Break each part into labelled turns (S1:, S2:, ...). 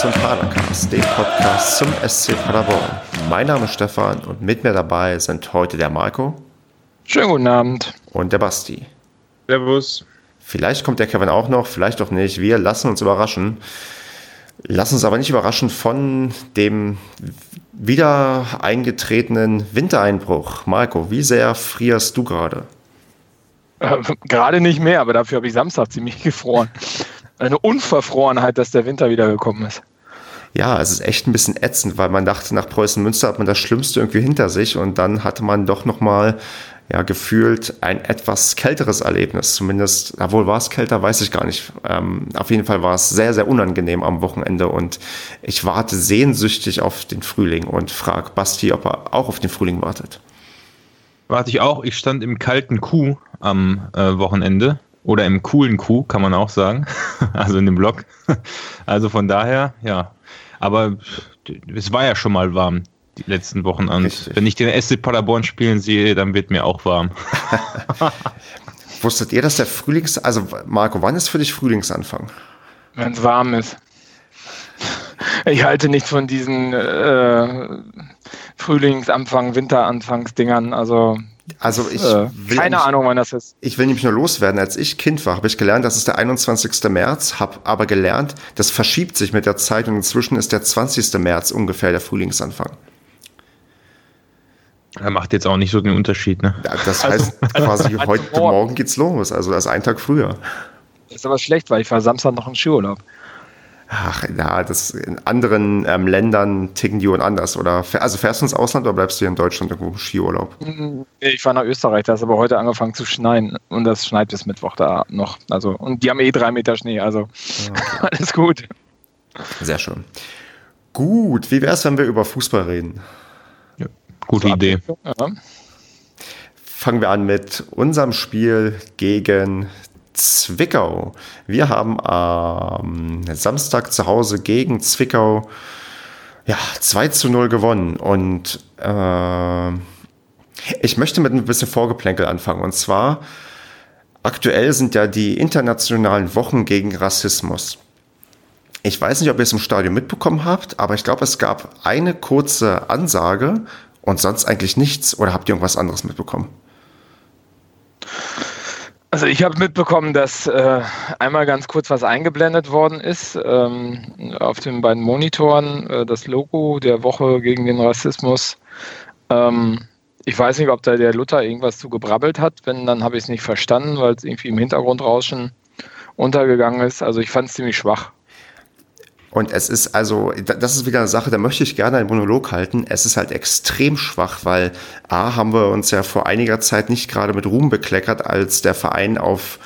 S1: zum Padercast, dem Podcast zum SC Paderborn. Mein Name ist Stefan und mit mir dabei sind heute der Marco.
S2: Schönen guten Abend.
S1: Und der Basti.
S3: Servus.
S1: Vielleicht kommt der Kevin auch noch, vielleicht auch nicht. Wir lassen uns überraschen. Lassen uns aber nicht überraschen von dem wieder eingetretenen Wintereinbruch. Marco, wie sehr frierst du gerade?
S2: Äh, gerade nicht mehr, aber dafür habe ich Samstag ziemlich gefroren. Eine Unverfrorenheit, dass der Winter wieder gekommen ist.
S1: Ja, es ist echt ein bisschen ätzend, weil man dachte, nach Preußen Münster hat man das Schlimmste irgendwie hinter sich und dann hatte man doch nochmal ja, gefühlt ein etwas kälteres Erlebnis. Zumindest, obwohl war es kälter, weiß ich gar nicht. Ähm, auf jeden Fall war es sehr, sehr unangenehm am Wochenende und ich warte sehnsüchtig auf den Frühling und frage Basti, ob er auch auf den Frühling wartet.
S3: Warte ich auch. Ich stand im kalten Kuh am äh, Wochenende oder im coolen Kuh, kann man auch sagen. also in dem Block. also von daher, ja. Aber es war ja schon mal warm die letzten Wochen an. Richtig. Wenn ich den SC Paderborn spielen sehe, dann wird mir auch warm.
S1: Wusstet ihr, dass der Frühlings... Also Marco, wann ist für dich Frühlingsanfang?
S2: Wenn es warm ist. Ich halte nicht von diesen äh, Frühlingsanfang, Winteranfangsdingern. Also
S1: also ich
S2: äh, keine nicht, Ahnung, wann das ist.
S1: Ich will nämlich nur loswerden. Als ich Kind war, habe ich gelernt, das ist der 21. März, habe aber gelernt, das verschiebt sich mit der Zeit und inzwischen ist der 20. März ungefähr der Frühlingsanfang.
S3: Er macht jetzt auch nicht so den Unterschied, ne?
S1: Ja, das also, heißt also, quasi also heute morgen. morgen geht's los, also das ist ein Tag früher.
S2: Das ist aber schlecht, weil ich war Samstag noch im Skiurlaub.
S1: Ach ja, das in anderen ähm, Ländern ticken die und anders. Oder also fährst du ins Ausland oder bleibst du hier in Deutschland irgendwo im Skiurlaub?
S2: Ich fahre nach Österreich, da ist aber heute angefangen zu schneien und das schneit bis Mittwoch da noch. Also und die haben eh drei Meter Schnee, also okay. alles gut.
S1: Sehr schön. Gut, wie wäre es, wenn wir über Fußball reden?
S3: Ja, gute so Idee. Ja.
S1: Fangen wir an mit unserem Spiel gegen Zwickau. Wir haben am Samstag zu Hause gegen Zwickau ja, 2 zu 0 gewonnen. Und äh, ich möchte mit ein bisschen Vorgeplänkel anfangen. Und zwar, aktuell sind ja die internationalen Wochen gegen Rassismus. Ich weiß nicht, ob ihr es im Stadion mitbekommen habt, aber ich glaube, es gab eine kurze Ansage und sonst eigentlich nichts. Oder habt ihr irgendwas anderes mitbekommen?
S2: Also ich habe mitbekommen, dass äh, einmal ganz kurz was eingeblendet worden ist ähm, auf den beiden Monitoren, äh, das Logo der Woche gegen den Rassismus. Ähm, ich weiß nicht, ob da der Luther irgendwas zu gebrabbelt hat. Wenn, dann habe ich es nicht verstanden, weil es irgendwie im Hintergrundrauschen untergegangen ist. Also ich fand es ziemlich schwach.
S1: Und es ist also, das ist wieder eine Sache, da möchte ich gerne einen Monolog halten. Es ist halt extrem schwach, weil A, haben wir uns ja vor einiger Zeit nicht gerade mit Ruhm bekleckert, als der Verein auf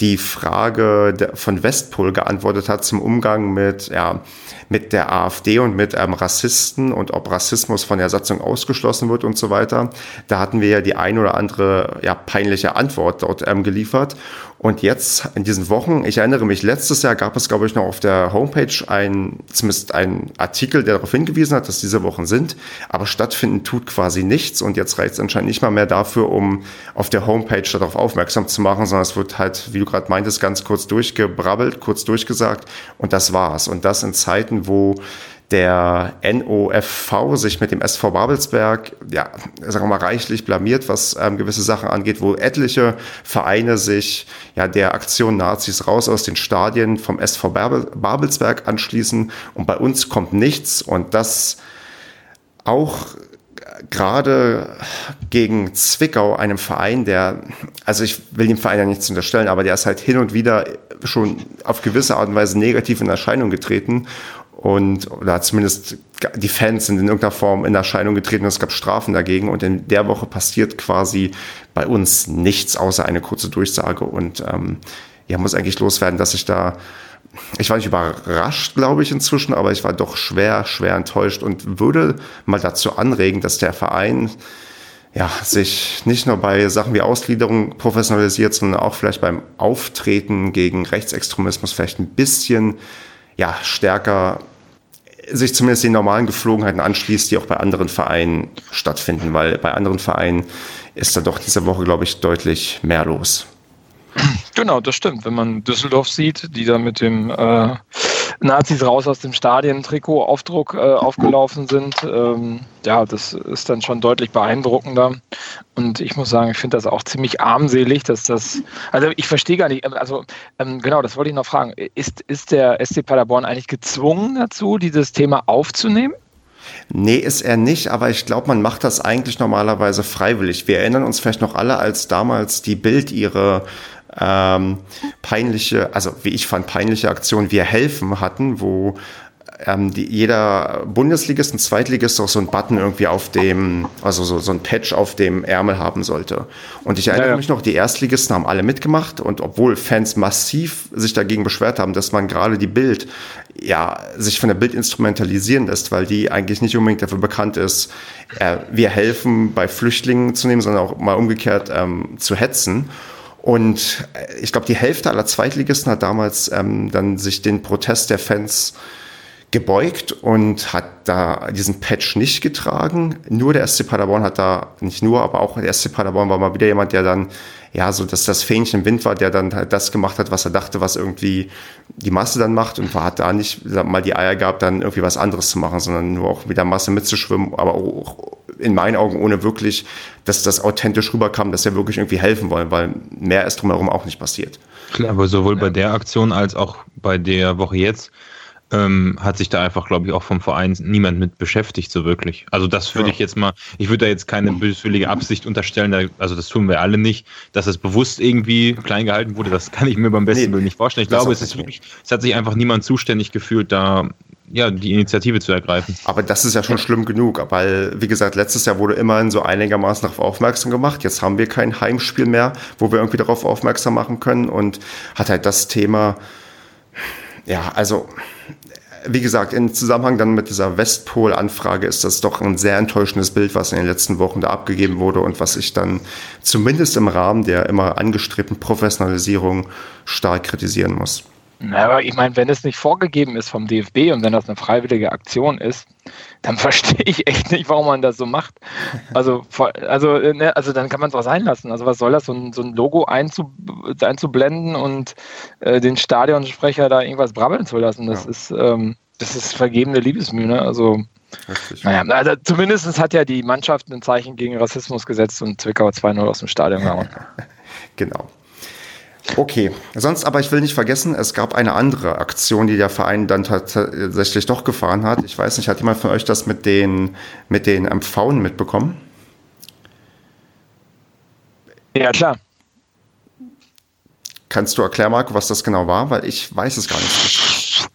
S1: die Frage von Westpol geantwortet hat zum Umgang mit, ja, mit der AfD und mit ähm, Rassisten und ob Rassismus von der Satzung ausgeschlossen wird und so weiter. Da hatten wir ja die ein oder andere ja, peinliche Antwort dort ähm, geliefert. Und jetzt in diesen Wochen, ich erinnere mich, letztes Jahr gab es, glaube ich, noch auf der Homepage ein, zumindest ein Artikel, der darauf hingewiesen hat, dass diese Wochen sind. Aber stattfinden tut quasi nichts. Und jetzt reicht es anscheinend nicht mal mehr dafür, um auf der Homepage darauf aufmerksam zu machen, sondern es wird halt, wie du gerade meintest, ganz kurz durchgebrabbelt, kurz durchgesagt. Und das war's. Und das in Zeiten, wo der NOFV sich mit dem SV Babelsberg, ja, sagen wir mal, reichlich blamiert, was ähm, gewisse Sachen angeht, wo etliche Vereine sich ja der Aktion Nazis raus aus den Stadien vom SV Babelsberg anschließen und bei uns kommt nichts. Und das auch gerade gegen Zwickau, einem Verein, der, also ich will dem Verein ja nichts unterstellen, aber der ist halt hin und wieder schon auf gewisse Art und Weise negativ in Erscheinung getreten und oder zumindest die Fans sind in irgendeiner Form in Erscheinung getreten. Es gab Strafen dagegen und in der Woche passiert quasi bei uns nichts außer eine kurze Durchsage und ähm, ja muss eigentlich loswerden, dass ich da ich war nicht überrascht, glaube ich, inzwischen, aber ich war doch schwer, schwer enttäuscht und würde mal dazu anregen, dass der Verein ja, sich nicht nur bei Sachen wie Ausgliederung professionalisiert, sondern auch vielleicht beim Auftreten gegen Rechtsextremismus vielleicht ein bisschen ja, stärker sich zumindest den normalen Geflogenheiten anschließt, die auch bei anderen Vereinen stattfinden, weil bei anderen Vereinen ist da doch diese Woche, glaube ich, deutlich mehr los.
S2: Genau, das stimmt. Wenn man Düsseldorf sieht, die da mit dem äh, Nazis raus aus dem Stadion, Trikot, Aufdruck äh, aufgelaufen sind. Ähm, ja, das ist dann schon deutlich beeindruckender. Und ich muss sagen, ich finde das auch ziemlich armselig, dass das, also ich verstehe gar nicht, also ähm, genau, das wollte ich noch fragen. Ist, ist der SC Paderborn eigentlich gezwungen dazu, dieses Thema aufzunehmen?
S1: Nee, ist er nicht, aber ich glaube, man macht das eigentlich normalerweise freiwillig. Wir erinnern uns vielleicht noch alle, als damals die Bild ihre ähm, peinliche, also wie ich fand, peinliche Aktion Wir helfen hatten, wo ähm, die, jeder Bundesligist und Zweitligist auch so einen Button irgendwie auf dem, also so, so ein Patch auf dem Ärmel haben sollte. Und ich erinnere ja, ja. mich noch, die Erstligisten haben alle mitgemacht und obwohl Fans massiv sich dagegen beschwert haben, dass man gerade die Bild, ja, sich von der Bild instrumentalisieren lässt, weil die eigentlich nicht unbedingt dafür bekannt ist, äh, wir helfen bei Flüchtlingen zu nehmen, sondern auch mal umgekehrt ähm, zu hetzen. Und äh, ich glaube, die Hälfte aller Zweitligisten hat damals ähm, dann sich den Protest der Fans gebeugt und hat da diesen Patch nicht getragen. Nur der SC Paderborn hat da, nicht nur, aber auch der SC Paderborn war mal wieder jemand, der dann, ja, so dass das Fähnchen im Wind war, der dann halt das gemacht hat, was er dachte, was irgendwie die Masse dann macht und war, hat da nicht mal die Eier gehabt, dann irgendwie was anderes zu machen, sondern nur auch mit der Masse mitzuschwimmen, aber auch in meinen Augen ohne wirklich, dass das authentisch rüberkam, dass wir wirklich irgendwie helfen wollen, weil mehr ist drumherum auch nicht passiert.
S3: Klar, aber sowohl bei der Aktion als auch bei der Woche jetzt ähm, hat sich da einfach, glaube ich, auch vom Verein niemand mit beschäftigt, so wirklich. Also das würde ja. ich jetzt mal, ich würde da jetzt keine böswillige Absicht unterstellen, also das tun wir alle nicht, dass es bewusst irgendwie klein gehalten wurde, das kann ich mir beim besten nee, Willen nicht vorstellen. Ich glaube, es ist wirklich, es hat sich einfach niemand zuständig gefühlt, da ja, die Initiative zu ergreifen.
S1: Aber das ist ja schon schlimm genug, weil, wie gesagt, letztes Jahr wurde immerhin so einigermaßen darauf aufmerksam gemacht. Jetzt haben wir kein Heimspiel mehr, wo wir irgendwie darauf aufmerksam machen können und hat halt das Thema, ja, also wie gesagt, im Zusammenhang dann mit dieser Westpol-Anfrage ist das doch ein sehr enttäuschendes Bild, was in den letzten Wochen da abgegeben wurde und was ich dann zumindest im Rahmen der immer angestrebten Professionalisierung stark kritisieren muss.
S2: Na, aber ich meine, wenn es nicht vorgegeben ist vom DFB und wenn das eine freiwillige Aktion ist, dann verstehe ich echt nicht, warum man das so macht. Also, also, ne, also dann kann man es auch sein lassen. Also was soll das, so ein, so ein Logo einzu, einzublenden und äh, den Stadionsprecher da irgendwas brabbeln zu lassen? Das ja. ist ähm, das ist vergebene Liebesmühe. Ne? Also Richtig. Naja, also zumindest hat ja die Mannschaft ein Zeichen gegen Rassismus gesetzt und Zwickau 2-0 aus dem Stadion gehauen.
S1: genau. Okay, sonst aber ich will nicht vergessen, es gab eine andere Aktion, die der Verein dann tatsächlich doch gefahren hat. Ich weiß nicht, hat jemand von euch das mit den, mit den MV mitbekommen?
S2: Ja, klar.
S1: Kannst du erklären, Marco, was das genau war? Weil ich weiß es gar nicht.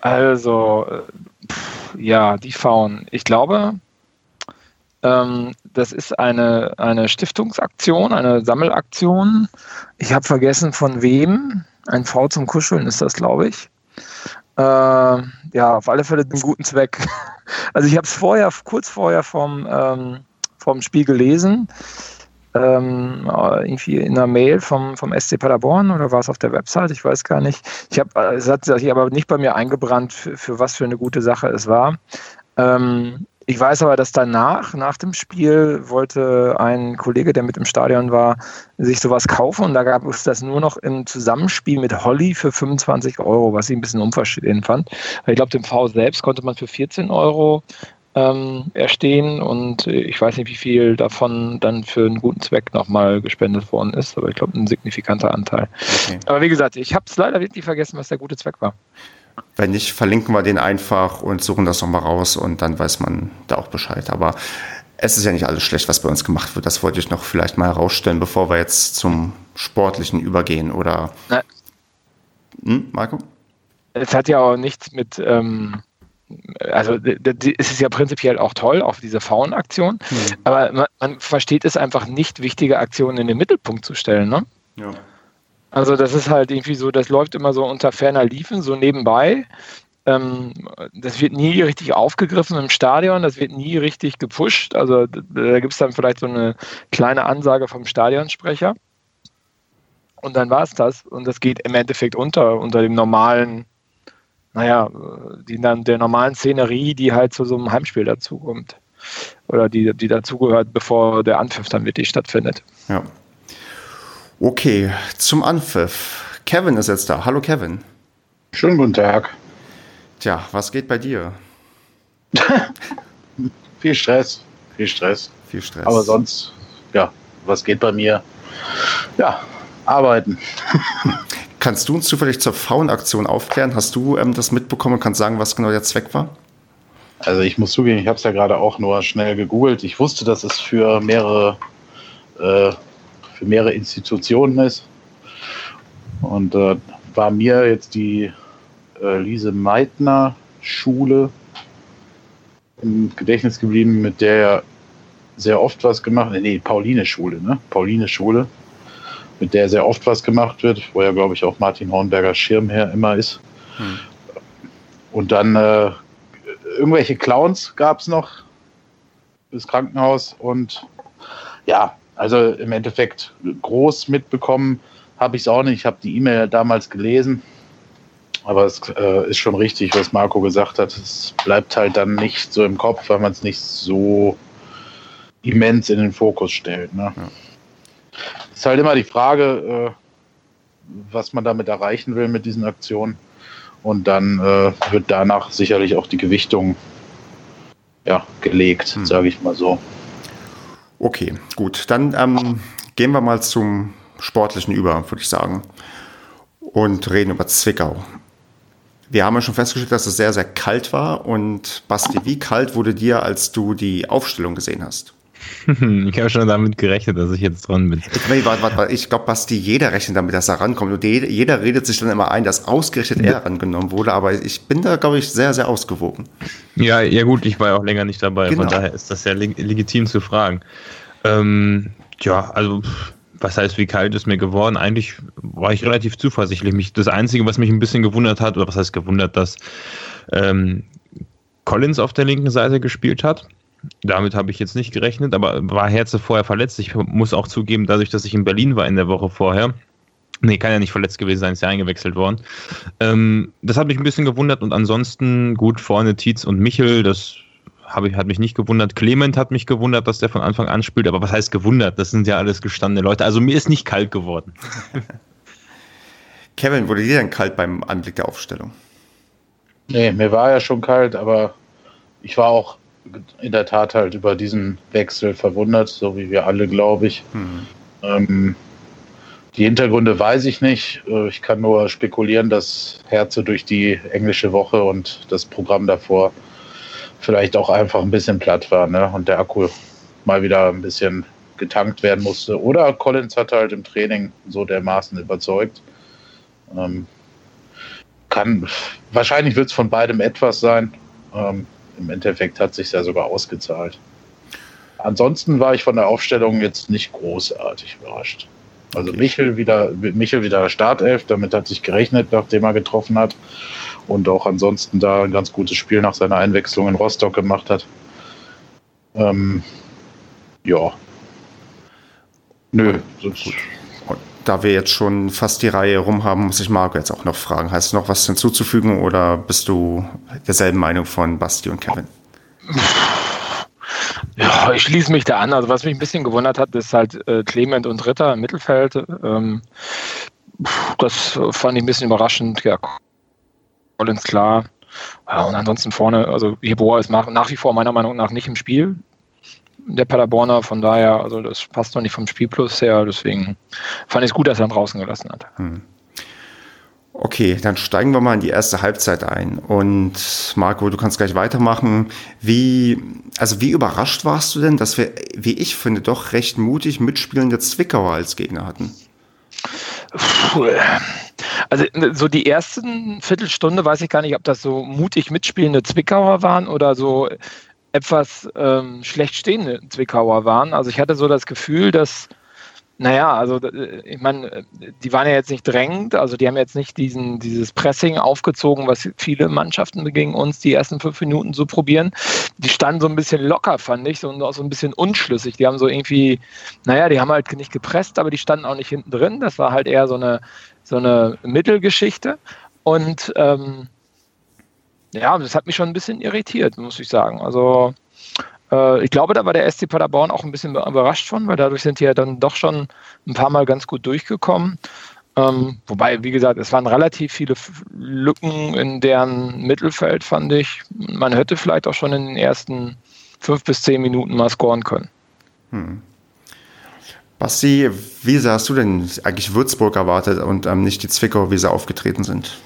S2: Also, äh, ja, die Faun. Ich glaube, ähm, das ist eine, eine Stiftungsaktion, eine Sammelaktion. Ich habe vergessen von wem. Ein V zum Kuscheln ist das, glaube ich. Äh, ja, auf alle Fälle einen guten Zweck. Also ich habe es vorher, kurz vorher vom, ähm, vom Spiel gelesen. Ähm, irgendwie in einer Mail vom, vom SC Paderborn oder war es auf der Website? Ich weiß gar nicht. Ich habe, es hat sich aber nicht bei mir eingebrannt, für, für was für eine gute Sache es war. Ähm, ich weiß aber, dass danach, nach dem Spiel, wollte ein Kollege, der mit im Stadion war, sich sowas kaufen und da gab es das nur noch im Zusammenspiel mit Holly für 25 Euro, was ich ein bisschen unverschämt fand. Ich glaube, den V selbst konnte man für 14 Euro ähm, erstehen und ich weiß nicht, wie viel davon dann für einen guten Zweck nochmal gespendet worden ist, aber ich glaube, ein signifikanter Anteil. Okay. Aber wie gesagt, ich habe es leider wirklich vergessen, was der gute Zweck war.
S1: Wenn nicht, verlinken wir den einfach und suchen das nochmal raus und dann weiß man da auch Bescheid. Aber es ist ja nicht alles schlecht, was bei uns gemacht wird. Das wollte ich noch vielleicht mal herausstellen, bevor wir jetzt zum Sportlichen übergehen. Oder.
S2: Hm, Marco? Es hat ja auch nichts mit. Ähm also es ist ja prinzipiell auch toll, auch diese Faunaktion, mhm. aber man, man, versteht es einfach nicht, wichtige Aktionen in den Mittelpunkt zu stellen. Ne? Ja. Also das ist halt irgendwie so, das läuft immer so unter ferner Liefen, so nebenbei. Ähm, das wird nie richtig aufgegriffen im Stadion, das wird nie richtig gepusht. Also da gibt es dann vielleicht so eine kleine Ansage vom Stadionsprecher. Und dann war es das. Und das geht im Endeffekt unter, unter dem normalen, naja, die, der normalen Szenerie, die halt zu so einem Heimspiel dazukommt. Oder die, die dazugehört, bevor der Anpfiff dann wirklich stattfindet.
S1: Ja. Okay, zum Anpfiff. Kevin ist jetzt da. Hallo Kevin.
S4: Schönen guten Tag.
S1: Tja, was geht bei dir?
S4: viel Stress, viel Stress.
S1: Viel Stress.
S4: Aber sonst, ja, was geht bei mir? Ja, arbeiten.
S1: Kannst du uns zufällig zur Faunaktion aufklären? Hast du ähm, das mitbekommen und kannst sagen, was genau der Zweck war?
S4: Also ich muss zugeben, ich habe es ja gerade auch nur schnell gegoogelt. Ich wusste, dass es für mehrere, äh, für mehrere Institutionen ist. Und äh, war mir jetzt die äh, Lise Meitner Schule im Gedächtnis geblieben, mit der er sehr oft was gemacht Nee, Pauline Schule, ne? Pauline Schule, mit der sehr oft was gemacht wird, wo ja, glaube ich, auch Martin Hornberger Schirmherr immer ist. Hm. Und dann äh, irgendwelche Clowns gab es noch das Krankenhaus und ja, also im Endeffekt groß mitbekommen habe ich es auch nicht. Ich habe die E-Mail damals gelesen, aber es äh, ist schon richtig, was Marco gesagt hat. Es bleibt halt dann nicht so im Kopf, weil man es nicht so immens in den Fokus stellt. Ne? Ja. Ist halt immer die Frage, äh, was man damit erreichen will mit diesen Aktionen. Und dann äh, wird danach sicherlich auch die Gewichtung ja, gelegt, hm. sage ich mal so.
S1: Okay, gut. Dann ähm, gehen wir mal zum Sportlichen über, würde ich sagen. Und reden über Zwickau. Wir haben ja schon festgestellt, dass es sehr, sehr kalt war. Und Basti, wie kalt wurde dir, als du die Aufstellung gesehen hast?
S3: Ich habe schon damit gerechnet, dass ich jetzt dran bin.
S1: Ich, warte, warte, warte. ich glaube, Basti, jeder rechnet damit, dass er rankommt. Und jeder redet sich dann immer ein, dass ausgerechnet er rangenommen wurde. Aber ich bin da, glaube ich, sehr, sehr ausgewogen.
S3: Ja, ja gut, ich war ja auch länger nicht dabei. Genau. Von daher ist das ja legitim zu fragen. Ähm, ja, also was heißt, wie kalt ist mir geworden? Eigentlich war ich relativ zuversichtlich. das Einzige, was mich ein bisschen gewundert hat, oder was heißt gewundert, dass ähm, Collins auf der linken Seite gespielt hat. Damit habe ich jetzt nicht gerechnet, aber war Herze vorher verletzt. Ich muss auch zugeben, dadurch, dass ich in Berlin war in der Woche vorher, Nee, kann ja nicht verletzt gewesen sein, ist ja eingewechselt worden. Ähm, das hat mich ein bisschen gewundert und ansonsten gut vorne Tietz und Michel, das ich, hat mich nicht gewundert. Clement hat mich gewundert, dass der von Anfang an spielt, aber was heißt gewundert? Das sind ja alles gestandene Leute. Also mir ist nicht kalt geworden.
S1: Kevin, wurde dir denn kalt beim Anblick der Aufstellung?
S4: Nee, mir war ja schon kalt, aber ich war auch in der Tat halt über diesen Wechsel verwundert, so wie wir alle, glaube ich. Mhm. Ähm, die Hintergründe weiß ich nicht. Äh, ich kann nur spekulieren, dass Herze durch die englische Woche und das Programm davor vielleicht auch einfach ein bisschen platt war ne? und der Akku mal wieder ein bisschen getankt werden musste. Oder Collins hat halt im Training so dermaßen überzeugt. Ähm, kann, wahrscheinlich wird es von beidem etwas sein. Ähm, im Endeffekt hat sich ja sogar ausgezahlt. Ansonsten war ich von der Aufstellung jetzt nicht großartig überrascht. Also Michel wieder, Michel wieder Startelf, damit hat sich gerechnet, nachdem er getroffen hat. Und auch ansonsten da ein ganz gutes Spiel nach seiner Einwechslung in Rostock gemacht hat. Ähm, ja.
S1: Nö. Da wir jetzt schon fast die Reihe rum haben, muss ich Marco jetzt auch noch fragen. Hast du noch was hinzuzufügen oder bist du derselben Meinung von Basti und Kevin?
S2: Ja, ich schließe mich da an. Also was mich ein bisschen gewundert hat, ist halt äh, Clement und Ritter im Mittelfeld. Ähm, das fand ich ein bisschen überraschend. Ja, Collins klar. Ja, und ansonsten vorne, also Jeboa ist nach, nach wie vor meiner Meinung nach nicht im Spiel. Der Paderborner, von daher, also das passt doch nicht vom Spielplus her, deswegen fand ich es gut, dass er ihn draußen gelassen hat. Hm.
S1: Okay, dann steigen wir mal in die erste Halbzeit ein. Und Marco, du kannst gleich weitermachen. Wie, also wie überrascht warst du denn, dass wir, wie ich finde, doch recht mutig mitspielende Zwickauer als Gegner hatten?
S2: Also so die ersten Viertelstunde weiß ich gar nicht, ob das so mutig mitspielende Zwickauer waren oder so etwas ähm, schlecht stehende Zwickauer waren. Also ich hatte so das Gefühl, dass naja, also äh, ich meine, die waren ja jetzt nicht drängend, also die haben jetzt nicht diesen, dieses Pressing aufgezogen, was viele Mannschaften gegen uns die ersten fünf Minuten so probieren. Die standen so ein bisschen locker, fand ich, und auch so ein bisschen unschlüssig. Die haben so irgendwie, naja, die haben halt nicht gepresst, aber die standen auch nicht hinten drin. Das war halt eher so eine, so eine Mittelgeschichte. Und ähm, ja, das hat mich schon ein bisschen irritiert, muss ich sagen. Also äh, ich glaube, da war der SC Paderborn auch ein bisschen überrascht von, weil dadurch sind die ja dann doch schon ein paar Mal ganz gut durchgekommen. Ähm, wobei, wie gesagt, es waren relativ viele Lücken in deren Mittelfeld, fand ich. Man hätte vielleicht auch schon in den ersten fünf bis zehn Minuten mal scoren können. Hm.
S1: Basti, wie sehr hast du denn eigentlich Würzburg erwartet und ähm, nicht die Zwickau, wie sie aufgetreten sind?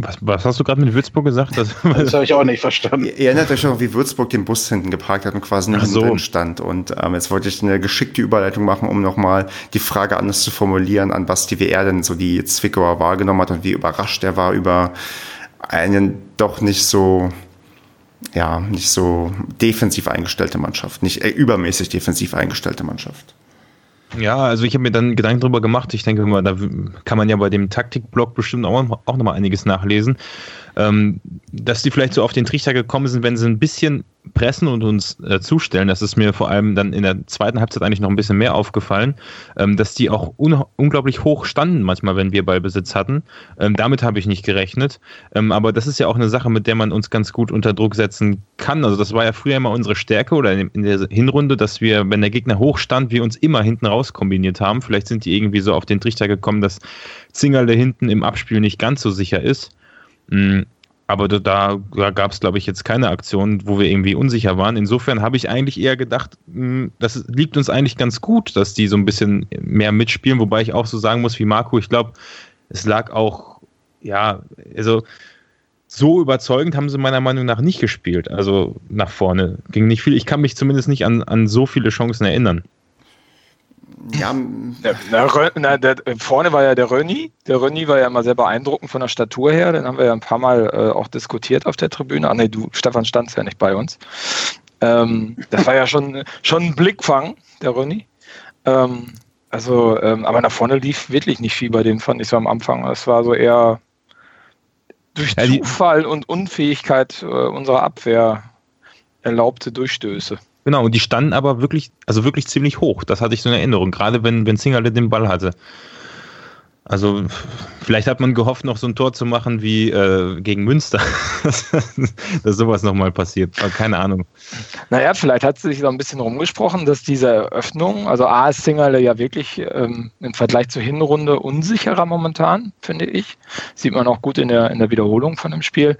S3: Was, was, hast du gerade mit Würzburg gesagt?
S4: Das, das habe ich auch nicht verstanden.
S1: Ihr erinnert euch noch, wie Würzburg den Bus hinten geparkt hat und quasi nicht so. drin stand. Und ähm, jetzt wollte ich eine geschickte Überleitung machen, um nochmal die Frage anders zu formulieren, an was die WR denn so die Zwickauer wahrgenommen hat und wie überrascht er war über einen doch nicht so, ja, nicht so defensiv eingestellte Mannschaft, nicht äh, übermäßig defensiv eingestellte Mannschaft.
S3: Ja, also ich habe mir dann Gedanken darüber gemacht. Ich denke da kann man ja bei dem Taktikblog bestimmt auch, auch nochmal einiges nachlesen ähm, dass die vielleicht so auf den Trichter gekommen sind, wenn sie ein bisschen pressen und uns äh, zustellen. Das ist mir vor allem dann in der zweiten Halbzeit eigentlich noch ein bisschen mehr aufgefallen, ähm, dass die auch un unglaublich hoch standen manchmal, wenn wir Ballbesitz hatten. Ähm, damit habe ich nicht gerechnet. Ähm, aber das ist ja auch eine Sache, mit der man uns ganz gut unter Druck setzen kann. Also das war ja früher immer unsere Stärke oder in, in der Hinrunde, dass wir, wenn der Gegner hoch stand, wir uns immer hinten raus kombiniert haben. Vielleicht sind die irgendwie so auf den Trichter gekommen, dass Zingerle hinten im Abspiel nicht ganz so sicher ist. Mm, aber da, da gab es, glaube ich, jetzt keine Aktion, wo wir irgendwie unsicher waren. Insofern habe ich eigentlich eher gedacht, mm, das liegt uns eigentlich ganz gut, dass die so ein bisschen mehr mitspielen, wobei ich auch so sagen muss wie Marco, ich glaube, es lag auch, ja, also so überzeugend haben sie meiner Meinung nach nicht gespielt. Also nach vorne ging nicht viel. Ich kann mich zumindest nicht an, an so viele Chancen erinnern.
S2: Ja, der, na, der, vorne war ja der Rönni. Der Rönni war ja immer sehr beeindruckend von der Statur her. Den haben wir ja ein paar Mal äh, auch diskutiert auf der Tribüne. Ah, nee, du, Stefan, standst ja nicht bei uns. Ähm, das war ja schon, schon ein Blickfang, der Rönni. Ähm, also, ähm, aber nach vorne lief wirklich nicht viel bei denen, fand ich so am Anfang. Es war so eher durch ja, Zufall und Unfähigkeit äh, unserer Abwehr erlaubte Durchstöße.
S3: Genau, und die standen aber wirklich, also wirklich ziemlich hoch. Das hatte ich so in Erinnerung, gerade wenn, wenn Zingerle den Ball hatte. Also vielleicht hat man gehofft, noch so ein Tor zu machen wie äh, gegen Münster, dass sowas nochmal passiert. Keine Ahnung.
S2: Naja, vielleicht hat sich so ein bisschen rumgesprochen, dass diese Eröffnung, also A ist Zingerle ja wirklich ähm, im Vergleich zur Hinrunde unsicherer momentan, finde ich. Sieht man auch gut in der, in der Wiederholung von dem Spiel.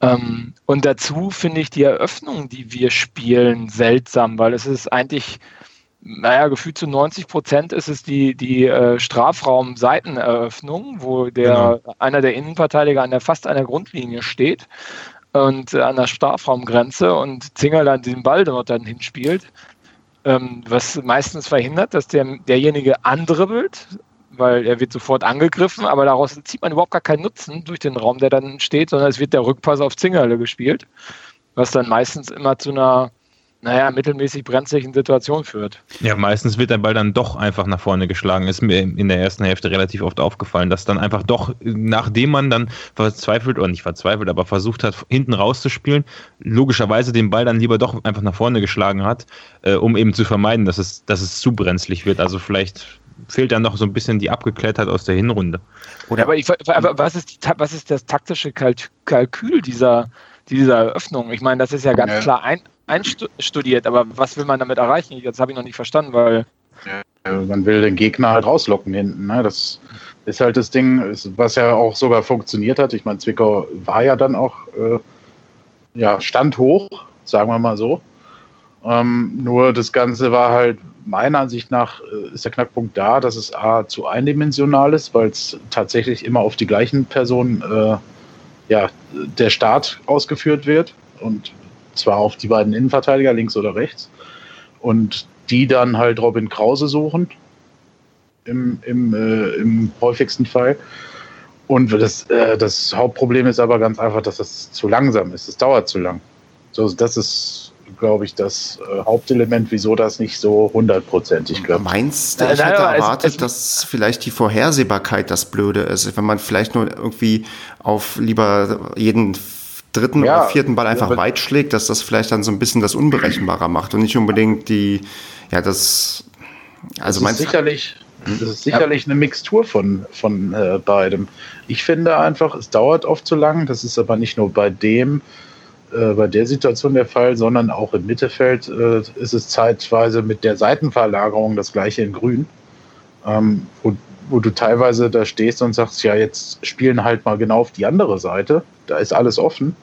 S2: Ähm, und dazu finde ich die Eröffnung, die wir spielen, seltsam, weil es ist eigentlich, naja, gefühlt zu 90 Prozent ist es die, die äh, Strafraum-Seiteneröffnung, wo der, genau. einer der Innenverteidiger an der fast an der Grundlinie steht und äh, an der Strafraumgrenze und Zinger dann den Ball dort dann hinspielt. Ähm, was meistens verhindert, dass der, derjenige andribbelt, weil er wird sofort angegriffen, aber daraus zieht man überhaupt gar keinen Nutzen durch den Raum, der dann steht, sondern es wird der Rückpass auf Zingerle gespielt, was dann meistens immer zu einer naja, mittelmäßig brenzlichen Situation führt.
S3: Ja, meistens wird der Ball dann doch einfach nach vorne geschlagen. Ist mir in der ersten Hälfte relativ oft aufgefallen, dass dann einfach doch, nachdem man dann verzweifelt, oder nicht verzweifelt, aber versucht hat, hinten rauszuspielen, logischerweise den Ball dann lieber doch einfach nach vorne geschlagen hat, äh, um eben zu vermeiden, dass es, dass es zu brenzlig wird. Also vielleicht fehlt dann noch so ein bisschen die Abgeklettert aus der Hinrunde.
S2: Oder aber, ich, aber was, ist die, was ist das taktische Kalkül dieser, dieser Eröffnung? Ich meine, das ist ja ganz ja. klar ein, einstudiert, aber was will man damit erreichen? Das habe ich noch nicht verstanden, weil.
S4: Ja, man will den Gegner halt rauslocken hinten. Ne? Das ist halt das Ding, was ja auch sogar funktioniert hat. Ich meine, Zwickau war ja dann auch äh, ja, stand hoch, sagen wir mal so. Ähm, nur das Ganze war halt meiner Ansicht nach äh, ist der Knackpunkt da, dass es A zu eindimensional ist, weil es tatsächlich immer auf die gleichen Personen äh, ja, der Start ausgeführt wird und zwar auf die beiden Innenverteidiger, links oder rechts. Und die dann halt Robin Krause suchen, im, im, äh, im häufigsten Fall. Und das, äh, das Hauptproblem ist aber ganz einfach, dass es zu langsam ist. Es dauert zu lang. So, das ist glaube ich, das äh, Hauptelement, wieso das nicht so hundertprozentig klappt.
S1: Meinst du, ich hätte erwartet, dass vielleicht die Vorhersehbarkeit das Blöde ist, wenn man vielleicht nur irgendwie auf lieber jeden dritten ja, oder vierten Ball einfach ja, weit schlägt, dass das vielleicht dann so ein bisschen das unberechenbarer macht und nicht unbedingt die, ja, das, also
S4: das ist sicherlich, hm? das ist sicherlich ja. eine Mixtur von, von äh, beidem. Ich finde einfach, es dauert oft zu lang, das ist aber nicht nur bei dem, äh, bei der Situation der Fall, sondern auch im Mittelfeld äh, ist es zeitweise mit der Seitenverlagerung das gleiche in Grün. ähm, wo, wo du teilweise da stehst und sagst, ja, jetzt spielen halt mal genau auf die andere Seite, da ist alles offen.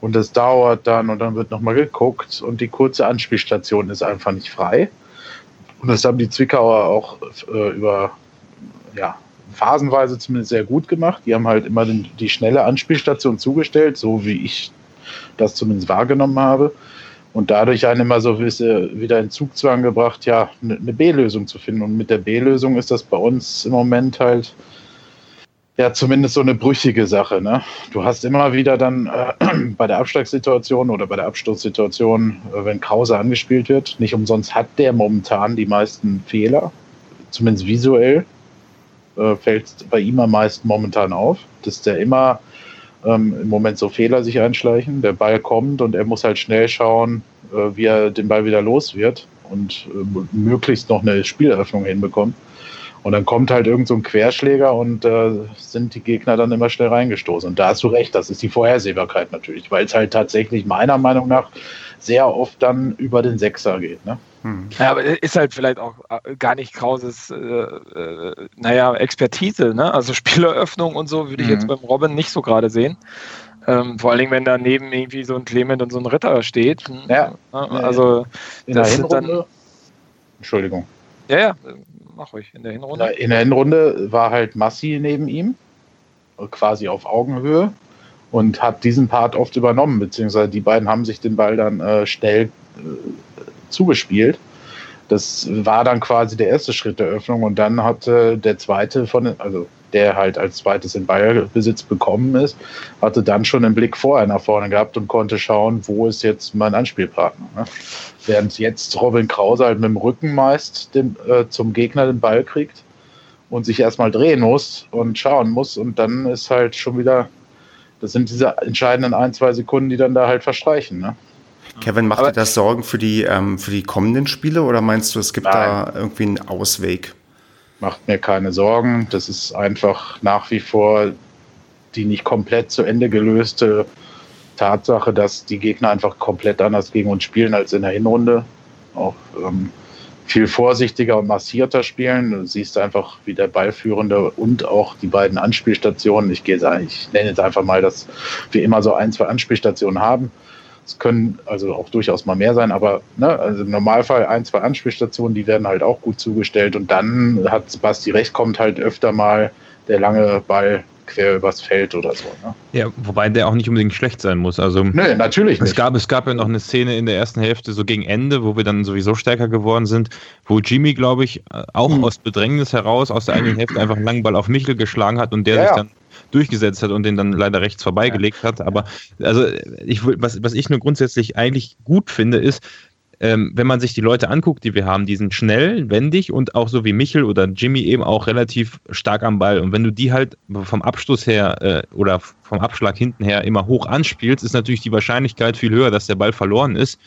S4: Und das dauert dann und dann wird nochmal geguckt und die kurze Anspielstation ist einfach nicht frei. Und das haben die Zwickauer auch äh, über, ja, phasenweise zumindest sehr gut gemacht. Die haben halt immer den, die schnelle Anspielstation zugestellt, so wie ich das zumindest wahrgenommen habe. Und dadurch einen immer so wieder in Zugzwang gebracht, ja, eine B-Lösung zu finden. Und mit der B-Lösung ist das bei uns im Moment halt ja zumindest so eine brüchige Sache. Ne? Du hast immer wieder dann äh, bei der Abschlagssituation oder bei der Abstoßsituation, äh, wenn Krause angespielt wird, nicht umsonst hat der momentan die meisten Fehler, zumindest visuell, äh, fällt bei ihm am meisten momentan auf, dass der immer ähm, im Moment so Fehler sich einschleichen. Der Ball kommt und er muss halt schnell schauen, äh, wie er den Ball wieder los wird und äh, möglichst noch eine Spieleröffnung hinbekommt. Und dann kommt halt irgend so ein Querschläger und äh, sind die Gegner dann immer schnell reingestoßen. Und da hast du recht, das ist die Vorhersehbarkeit natürlich, weil es halt tatsächlich meiner Meinung nach sehr oft dann über den Sechser geht. Ne?
S2: Hm. Ja, aber ist halt vielleicht auch äh, gar nicht Krauses, äh, äh, naja, Expertise, ne? Also Spieleröffnung und so würde ich mhm. jetzt beim Robin nicht so gerade sehen. Ähm, vor allen Dingen, wenn daneben irgendwie so ein Clement und so ein Ritter steht. Hm,
S4: ja.
S2: Also,
S4: in das der Hinrunde. Dann, Entschuldigung.
S2: Ja, ja, mach ruhig. In der Hinrunde.
S4: In der Hinrunde war halt Massi neben ihm, quasi auf Augenhöhe und hat diesen Part oft übernommen, beziehungsweise die beiden haben sich den Ball dann äh, schnell äh, zugespielt. Das war dann quasi der erste Schritt der Öffnung und dann hatte der zweite von, also der halt als zweites in Ballbesitz bekommen ist, hatte dann schon einen Blick vorher nach vorne gehabt und konnte schauen, wo ist jetzt mein Anspielpartner. Ne? Während jetzt Robin Krause halt mit dem Rücken meist den, äh, zum Gegner den Ball kriegt und sich erstmal drehen muss und schauen muss und dann ist halt schon wieder, das sind diese entscheidenden ein, zwei Sekunden, die dann da halt verstreichen. Ne?
S1: Kevin, macht dir das Sorgen für die, ähm, für die kommenden Spiele oder meinst du, es gibt Nein. da irgendwie einen Ausweg?
S4: Macht mir keine Sorgen. Das ist einfach nach wie vor die nicht komplett zu Ende gelöste Tatsache, dass die Gegner einfach komplett anders gegen uns spielen als in der Hinrunde. Auch ähm, viel vorsichtiger und massierter spielen. Du siehst einfach, wie der Ballführende und auch die beiden Anspielstationen, ich gehe ich nenne jetzt einfach mal, dass wir immer so ein, zwei Anspielstationen haben. Es können also auch durchaus mal mehr sein, aber ne, also im Normalfall ein, zwei Anspielstationen, die werden halt auch gut zugestellt und dann hat Basti recht, kommt halt öfter mal der lange Ball quer übers Feld oder so. Ne?
S3: Ja, wobei der auch nicht unbedingt schlecht sein muss. Also
S4: nee, natürlich
S3: nicht. Es gab, es gab ja noch eine Szene in der ersten Hälfte, so gegen Ende, wo wir dann sowieso stärker geworden sind, wo Jimmy, glaube ich, auch mhm. aus Bedrängnis heraus, aus der eigenen Hälfte einfach einen langen Ball auf Michel geschlagen hat und der ja, sich dann durchgesetzt hat und den dann leider rechts vorbeigelegt ja. hat. Aber also ich was, was ich nur grundsätzlich eigentlich gut finde, ist, ähm, wenn man sich die Leute anguckt, die wir haben, die sind schnell, wendig und auch so wie Michel oder Jimmy eben auch relativ stark am Ball. Und wenn du die halt vom Abstoß her äh, oder vom Abschlag hinten her immer hoch anspielst, ist natürlich die Wahrscheinlichkeit viel höher, dass der Ball verloren ist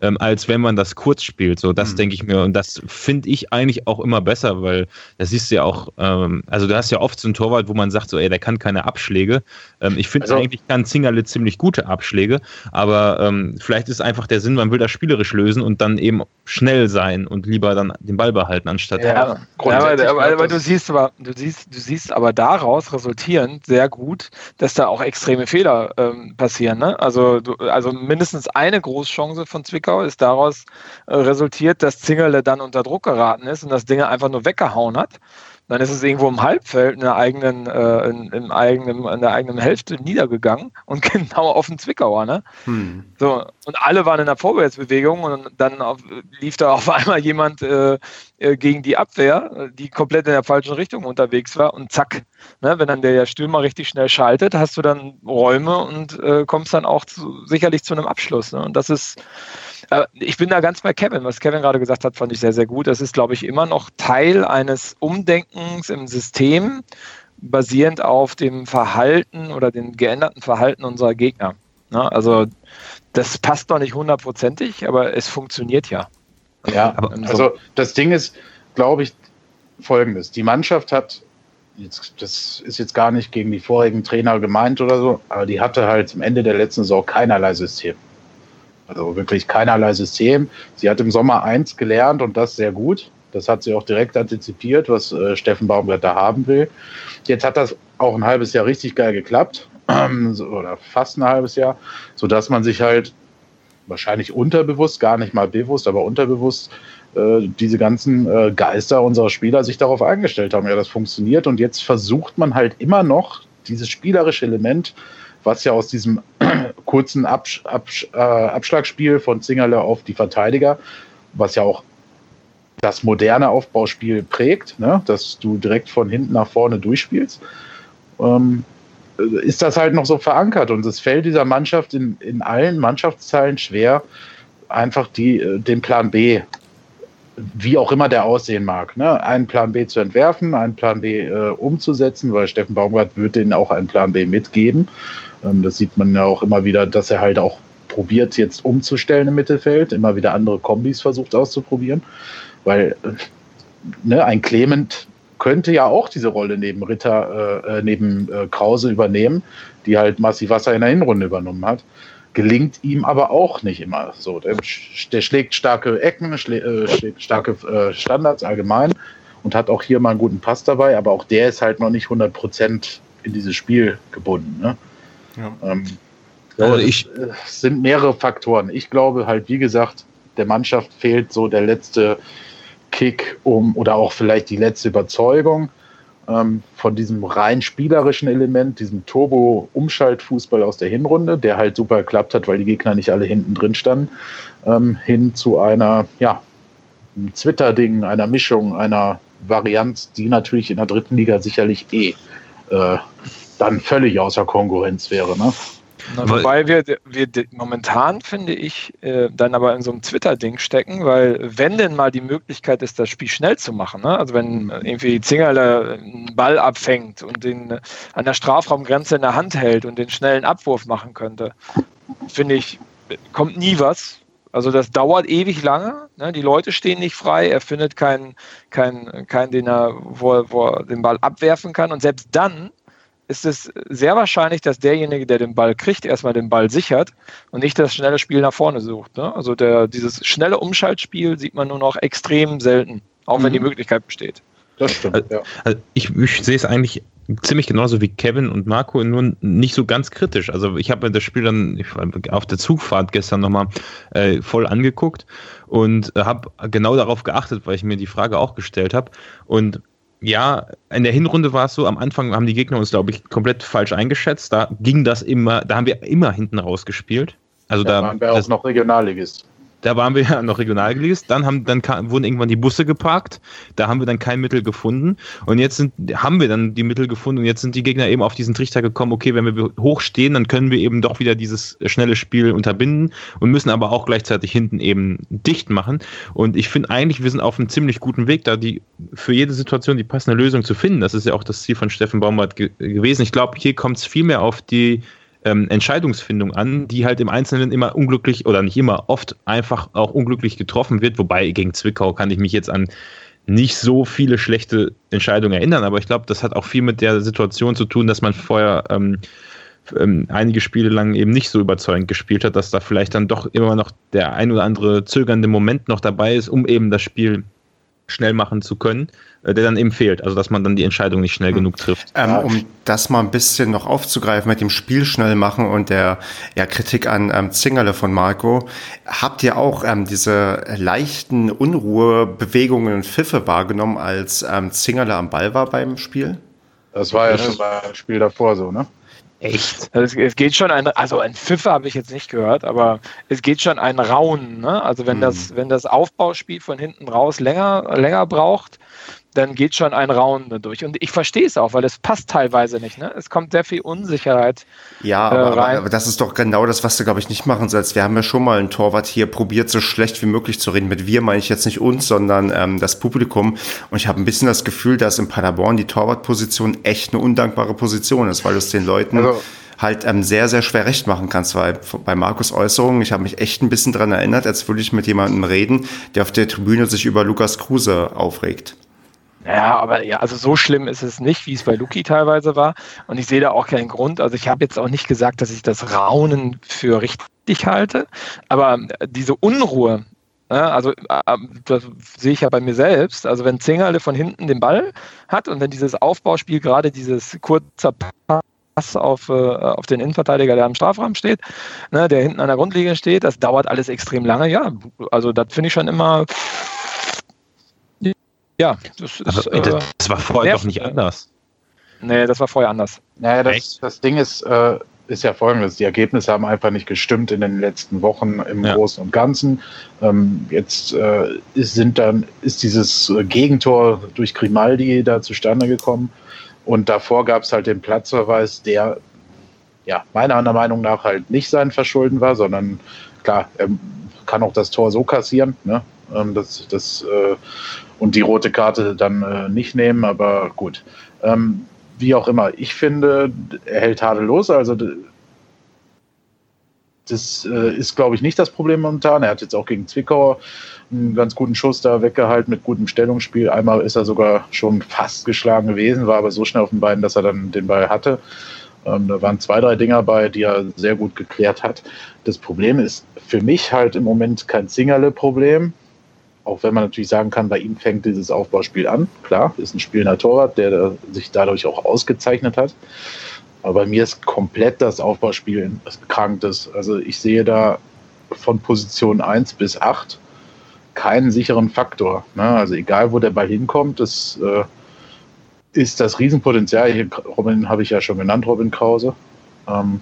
S3: ähm, als wenn man das kurz spielt. So, das mhm. denke ich mir. Und das finde ich eigentlich auch immer besser, weil da siehst du ja auch, ähm, also du hast ja oft so einen Torwart, wo man sagt, so, ey, der kann keine Abschläge. Ähm, ich finde also, eigentlich kann Zingerle ziemlich gute Abschläge, aber ähm, vielleicht ist einfach der Sinn, man will das spielerisch lösen und dann eben schnell sein und lieber dann den Ball behalten, anstatt.
S2: Ja, ja aber, aber, aber du siehst aber, du siehst, du siehst aber daraus resultierend sehr gut, dass da auch extreme Fehler ähm, passieren. Ne? Also, du, also mindestens eine Großchance von Zwickau Zwickau ist daraus äh, resultiert, dass Zingerle dann unter Druck geraten ist und das Ding einfach nur weggehauen hat. Dann ist es irgendwo im Halbfeld in der eigenen, äh, in, im eigenen, in der eigenen Hälfte niedergegangen und genau auf den Zwickauer. Ne? Hm. So, und alle waren in der Vorwärtsbewegung und dann auf, lief da auf einmal jemand äh, äh gegen die Abwehr, die komplett in der falschen Richtung unterwegs war und zack, ne, wenn dann der Stürmer richtig schnell schaltet, hast du dann Räume und äh, kommst dann auch zu, sicherlich zu einem Abschluss. Ne? Und das ist ich bin da ganz bei Kevin. Was Kevin gerade gesagt hat, fand ich sehr, sehr gut. Das ist, glaube ich, immer noch Teil eines Umdenkens im System, basierend auf dem Verhalten oder dem geänderten Verhalten unserer Gegner. Ne? Also das passt noch nicht hundertprozentig, aber es funktioniert ja.
S4: Ja, aber, also das Ding ist, glaube ich, folgendes. Die Mannschaft hat, jetzt, das ist jetzt gar nicht gegen die vorigen Trainer gemeint oder so, aber die hatte halt am Ende der letzten Saison keinerlei System. Also wirklich keinerlei System. Sie hat im Sommer eins gelernt und das sehr gut. Das hat sie auch direkt antizipiert, was äh, Steffen Baumgart da haben will. Jetzt hat das auch ein halbes Jahr richtig geil geklappt, oder fast ein halbes Jahr, sodass man sich halt wahrscheinlich unterbewusst, gar nicht mal bewusst, aber unterbewusst äh, diese ganzen äh, Geister unserer Spieler sich darauf eingestellt haben. Ja, das funktioniert und jetzt versucht man halt immer noch dieses spielerische Element, was ja aus diesem kurzen Absch Absch äh, Abschlagspiel von Zingerle auf die Verteidiger, was ja auch das moderne Aufbauspiel prägt, ne? dass du direkt von hinten nach vorne durchspielst, ähm, ist das halt noch so verankert und es fällt dieser Mannschaft in, in allen Mannschaftsteilen schwer, einfach die, äh, den Plan B, wie auch immer der aussehen mag, ne? einen Plan B zu entwerfen, einen Plan B äh, umzusetzen, weil Steffen Baumgart wird denen auch einen Plan B mitgeben. Ähm, das sieht man ja auch immer wieder, dass er halt auch probiert, jetzt umzustellen im Mittelfeld, immer wieder andere Kombis versucht auszuprobieren, weil äh, ne, ein Clement könnte ja auch diese Rolle neben Ritter, äh, äh, neben äh, Krause übernehmen, die halt Massi Wasser in der Hinrunde übernommen hat. Gelingt ihm aber auch nicht immer so. Der, der schlägt starke Ecken, schlä, äh, schlägt starke äh, Standards allgemein und hat auch hier mal einen guten Pass dabei, aber auch der ist halt noch nicht 100% in dieses Spiel gebunden. Ne? Ja. Ähm, also ich, es sind mehrere Faktoren. Ich glaube halt, wie gesagt, der Mannschaft fehlt so der letzte Kick um oder auch vielleicht die letzte Überzeugung ähm, von diesem rein spielerischen Element, diesem Turbo-Umschaltfußball aus der Hinrunde, der halt super geklappt hat, weil die Gegner nicht alle hinten drin standen, ähm, hin zu einer, ja, einem Twitter-Ding, einer Mischung, einer Varianz, die natürlich in der dritten Liga sicherlich eh äh, dann völlig außer Konkurrenz wäre. Ne?
S2: Na, wobei wir, wir momentan, finde ich, äh, dann aber in so einem Twitter-Ding stecken, weil wenn denn mal die Möglichkeit ist, das Spiel schnell zu machen, ne? also wenn irgendwie Zingerle einen Ball abfängt und den an der Strafraumgrenze in der Hand hält und den schnellen Abwurf machen könnte, finde ich, kommt nie was. Also das dauert ewig lange. Ne? Die Leute stehen nicht frei. Er findet keinen, keinen, keinen den er, wo, wo er den Ball abwerfen kann. Und selbst dann ist es sehr wahrscheinlich, dass derjenige, der den Ball kriegt, erstmal den Ball sichert und nicht das schnelle Spiel nach vorne sucht. Ne? Also der, dieses schnelle Umschaltspiel sieht man nur noch extrem selten, auch mhm. wenn die mhm. Möglichkeit besteht.
S3: Das stimmt, ja. Also ich, ich sehe es eigentlich ziemlich genauso wie Kevin und Marco, nur nicht so ganz kritisch. Also ich habe mir das Spiel dann auf der Zugfahrt gestern nochmal äh, voll angeguckt und habe genau darauf geachtet, weil ich mir die Frage auch gestellt habe. Und ja, in der Hinrunde war es so, am Anfang haben die Gegner uns, glaube ich, komplett falsch eingeschätzt. Da ging das immer, da haben wir immer hinten rausgespielt. Also
S4: da, da waren wir auch noch Regionalligist
S3: da waren wir ja noch Regionalligist, dann haben dann kam, wurden irgendwann die Busse geparkt, da haben wir dann kein Mittel gefunden. Und jetzt sind, haben wir dann die Mittel gefunden. Und jetzt sind die Gegner eben auf diesen Trichter gekommen, okay, wenn wir hoch stehen, dann können wir eben doch wieder dieses schnelle Spiel unterbinden und müssen aber auch gleichzeitig hinten eben dicht machen. Und ich finde eigentlich, wir sind auf einem ziemlich guten Weg, da die für jede Situation die passende Lösung zu finden. Das ist ja auch das Ziel von Steffen Baumgart ge gewesen. Ich glaube, hier kommt es viel mehr auf die ähm, Entscheidungsfindung an, die halt im Einzelnen immer unglücklich oder nicht immer, oft einfach auch unglücklich getroffen wird. Wobei gegen Zwickau kann ich mich jetzt an nicht so viele schlechte Entscheidungen erinnern, aber ich glaube, das hat auch viel mit der Situation zu tun, dass man vorher ähm, ähm, einige Spiele lang eben nicht so überzeugend gespielt hat, dass da vielleicht dann doch immer noch der ein oder andere zögernde Moment noch dabei ist, um eben das Spiel schnell machen zu können, äh, der dann eben fehlt. Also dass man dann die Entscheidung nicht schnell hm. genug trifft.
S1: Ähm, um das mal ein bisschen noch aufzugreifen mit dem Spiel schnell machen und der ja, Kritik an ähm, Zingerle von Marco, habt ihr auch ähm, diese leichten Unruhebewegungen und Pfiffe wahrgenommen, als ähm, Zingerle am Ball war beim Spiel?
S4: Das war ja schon beim Spiel davor so, ne?
S2: Echt? Also es, es, geht schon ein, also ein Pfiffer habe ich jetzt nicht gehört, aber es geht schon ein Raunen. Ne? Also wenn mhm. das, wenn das Aufbauspiel von hinten raus länger, länger braucht, dann geht schon ein Raunen durch. Und ich verstehe es auch, weil es passt teilweise nicht. Ne? Es kommt sehr viel Unsicherheit.
S1: Ja, äh, aber, aber, das ist doch genau das, was du, glaube ich, nicht machen sollst. Wir haben ja schon mal einen Torwart hier probiert, so schlecht wie möglich zu reden. Mit wir meine ich jetzt nicht uns, sondern ähm, das Publikum. Und ich habe ein bisschen das Gefühl, dass in Paderborn die Torwartposition echt eine undankbare Position ist, weil es den Leuten. Also halt ähm, sehr, sehr schwer recht machen kannst, weil bei Markus Äußerungen, ich habe mich echt ein bisschen dran erinnert, als würde ich mit jemandem reden, der auf der Tribüne sich über Lukas Kruse aufregt.
S2: Ja, aber ja, also so schlimm ist es nicht, wie es bei Luki teilweise war. Und ich sehe da auch keinen Grund. Also ich habe jetzt auch nicht gesagt, dass ich das Raunen für richtig halte, aber diese Unruhe, Ja, also äh, das sehe ich ja bei mir selbst. Also wenn Zingerle von hinten den Ball hat und wenn dieses Aufbauspiel gerade dieses kurze Pass auf, äh, auf den Innenverteidiger, der am Strafraum steht, ne, der hinten an der Grundlinie steht, das dauert alles extrem lange. Ja, also das finde ich schon immer.
S3: Ja, das ist. Aber, äh, das war vorher doch nicht anders.
S2: Nee, das war vorher anders.
S4: Naja, das, das Ding ist, äh, ist ja folgendes. Die Ergebnisse haben einfach nicht gestimmt in den letzten Wochen im ja. Großen und Ganzen. Ähm, jetzt äh, ist, sind dann, ist dieses Gegentor durch Grimaldi da zustande gekommen. Und davor gab es halt den Platzverweis, der ja meiner Meinung nach halt nicht sein Verschulden war, sondern klar, er kann auch das Tor so kassieren, ne? Ähm, das, das, äh, und die rote Karte dann äh, nicht nehmen, aber gut. Ähm, wie auch immer. Ich finde, er hält tadellos. Also das äh, ist, glaube ich, nicht das Problem momentan. Er hat jetzt auch gegen Zwickau einen ganz guten Schuss da weggehalten mit gutem Stellungsspiel. Einmal ist er sogar schon fast geschlagen gewesen, war aber so schnell auf den Beinen, dass er dann den Ball hatte. Ähm, da waren zwei, drei Dinger bei, die er sehr gut geklärt hat. Das Problem ist für mich halt im Moment kein Zingerle-Problem. Auch wenn man natürlich sagen kann, bei ihm fängt dieses Aufbauspiel an. Klar, ist ein spielender Torwart, der sich dadurch auch ausgezeichnet hat. Aber bei mir ist komplett das Aufbauspiel erkranktes. Also ich sehe da von Position 1 bis 8 keinen sicheren Faktor. Ne? Also egal, wo der Ball hinkommt, das äh, ist das Riesenpotenzial. Hier, Robin habe ich ja schon genannt, Robin Krause. Ähm,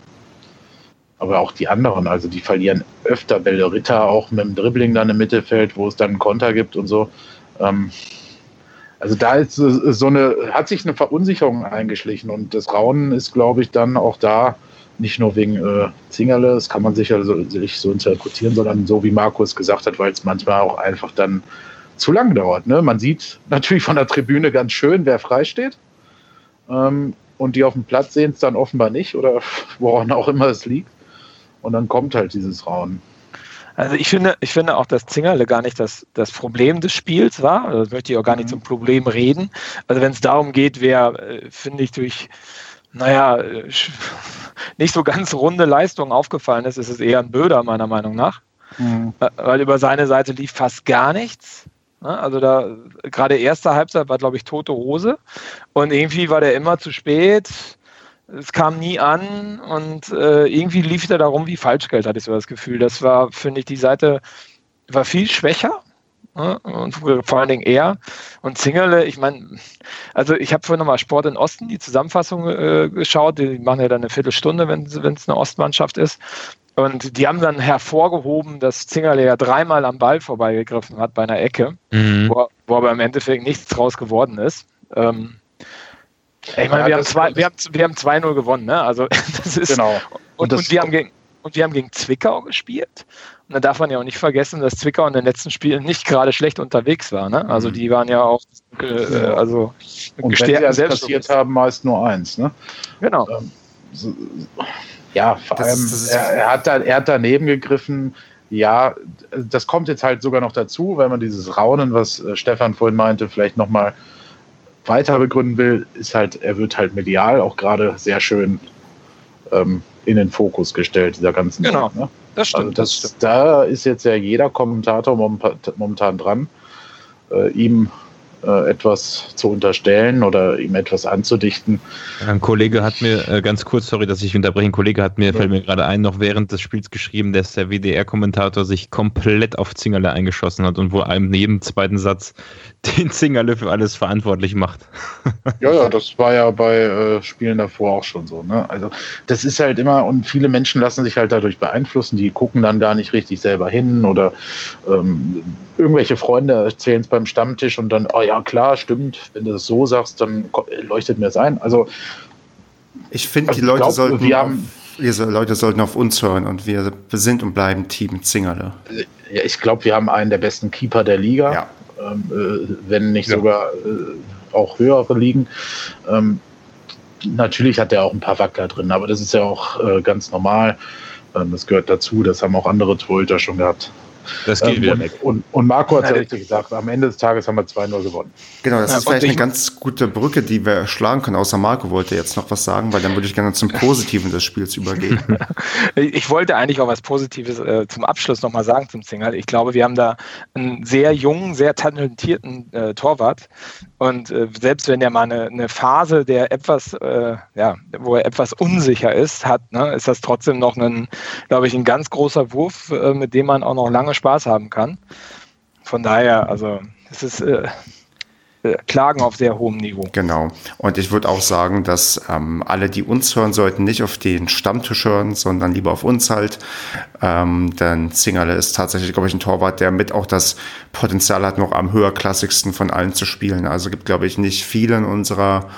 S4: aber auch die anderen, also die verlieren öfter Bälle. Ritter auch mit dem Dribbling dann im Mittelfeld, wo es dann einen Konter gibt und so. Ähm, also da ist so eine, hat sich eine Verunsicherung eingeschlichen und das Raunen ist, glaube ich, dann auch da nicht nur wegen äh, Zingerle, das kann man sicher so, sich so interpretieren, sondern so wie Markus gesagt hat, weil es manchmal auch einfach dann zu lang dauert. Ne? Man sieht natürlich von der Tribüne ganz schön, wer frei steht. Ähm, und die auf dem Platz sehen es dann offenbar nicht oder woran auch immer es liegt. Und dann kommt halt dieses Raunen.
S2: Also ich finde, ich finde auch, dass Zingerle gar nicht das, das Problem des Spiels war. Also das möchte ich auch gar nicht mhm. zum Problem reden. Also wenn es darum geht, wer, äh, finde ich, durch, naja, äh, nicht so ganz runde Leistungen aufgefallen ist, ist es eher ein Böder, meiner Meinung nach. Mhm. Äh, weil über seine Seite lief fast gar nichts. Also da gerade erste Halbzeit war, glaube ich, tote Hose. Und irgendwie war der immer zu spät es kam nie an und äh, irgendwie lief er da rum wie Falschgeld, hatte ich so das Gefühl. Das war, finde ich, die Seite war viel schwächer. Ne? Und vor allen Dingen er und Zingerle, ich meine, also ich habe vorhin nochmal Sport in Osten, die Zusammenfassung äh, geschaut, die machen ja dann eine Viertelstunde, wenn es eine Ostmannschaft ist. Und die haben dann hervorgehoben, dass Zingerle ja dreimal am Ball vorbeigegriffen hat bei einer Ecke, mhm. wo, wo aber im Endeffekt nichts draus geworden ist. Ähm, ich meine, wir, haben zwei, wir, haben, wir haben 2-0 gewonnen, ne? Also das ist. Genau. Und, und, und, wir haben gegen, und wir haben gegen Zwickau gespielt. Und da darf man ja auch nicht vergessen, dass Zwickau in den letzten Spielen nicht gerade schlecht unterwegs war. Ne? Also die waren ja auch äh, also
S4: und gestärkt wenn sie selbst kassiert haben, meist nur eins. Ne?
S2: Genau. Ähm,
S4: so, ja, vor das, allem, das er, er, hat da, er hat daneben gegriffen. Ja, das kommt jetzt halt sogar noch dazu, wenn man dieses Raunen, was äh, Stefan vorhin meinte, vielleicht nochmal mal weiter begründen will, ist halt, er wird halt medial auch gerade sehr schön ähm, in den Fokus gestellt, dieser ganzen
S2: Genau, Zeit,
S4: ne?
S2: das stimmt.
S4: Also das, das stimmt. Da ist jetzt ja jeder Kommentator momentan dran, äh, ihm äh, etwas zu unterstellen oder ihm etwas anzudichten.
S3: Ein Kollege hat mir, äh, ganz kurz, sorry, dass ich unterbreche, ein Kollege hat mir, ja. fällt mir gerade ein, noch während des Spiels geschrieben, dass der WDR-Kommentator sich komplett auf Zingerle eingeschossen hat und wo einem neben zweiten Satz den Zingerle für alles verantwortlich macht.
S4: ja, ja, das war ja bei äh, Spielen davor auch schon so. Ne? Also das ist halt immer, und viele Menschen lassen sich halt dadurch beeinflussen, die gucken dann gar nicht richtig selber hin oder ähm, irgendwelche Freunde erzählen es beim Stammtisch und dann, oh ja, klar, stimmt, wenn du das so sagst, dann leuchtet mir das ein. Also
S1: ich finde, also die Leute glaub, sollten wir haben, diese Leute sollten auf uns hören und wir sind und bleiben Team Zingerle.
S4: Ja, ich glaube, wir haben einen der besten Keeper der Liga. Ja ähm, äh, wenn nicht ja. sogar äh, auch höhere liegen. Ähm, natürlich hat er auch ein paar Wackler drin, aber das ist ja auch äh, ganz normal. Ähm, das gehört dazu, das haben auch andere Torhüter schon gehabt.
S3: Das geht
S4: ähm,
S3: wieder
S4: und,
S3: weg.
S4: Und, und Marco hat es ja richtig gesagt, am Ende des Tages haben wir 2-0 gewonnen.
S1: Genau, das
S2: Ja,
S1: ist vielleicht eine ganz gute Brücke, die wir schlagen können, außer Marco wollte jetzt noch was sagen, weil dann würde ich gerne zum Positiven des Spiels übergehen.
S2: Ich wollte eigentlich auch was Positives äh, zum Abschluss nochmal sagen zum Single. Ich glaube, wir haben da einen sehr jungen, sehr talentierten äh, Torwart. Und äh, selbst wenn er mal eine, eine Phase, der etwas, äh, ja, wo er etwas unsicher ist, hat, ne, ist das trotzdem noch ein, glaube ich, ein ganz großer Wurf, äh, mit dem man auch noch lange Spaß haben kann. Von daher, also es ist äh, Klagen auf sehr hohem Niveau.
S1: Genau. Und ich würde auch sagen, dass ähm, alle, die uns hören sollten, nicht auf den Stammtisch hören, sondern lieber auf uns halt. Ähm, denn Zingerle ist tatsächlich, glaube ich, ein Torwart, der mit auch das Potenzial hat, noch am höherklassigsten von allen zu spielen. Also gibt, glaube ich, nicht viele in unserer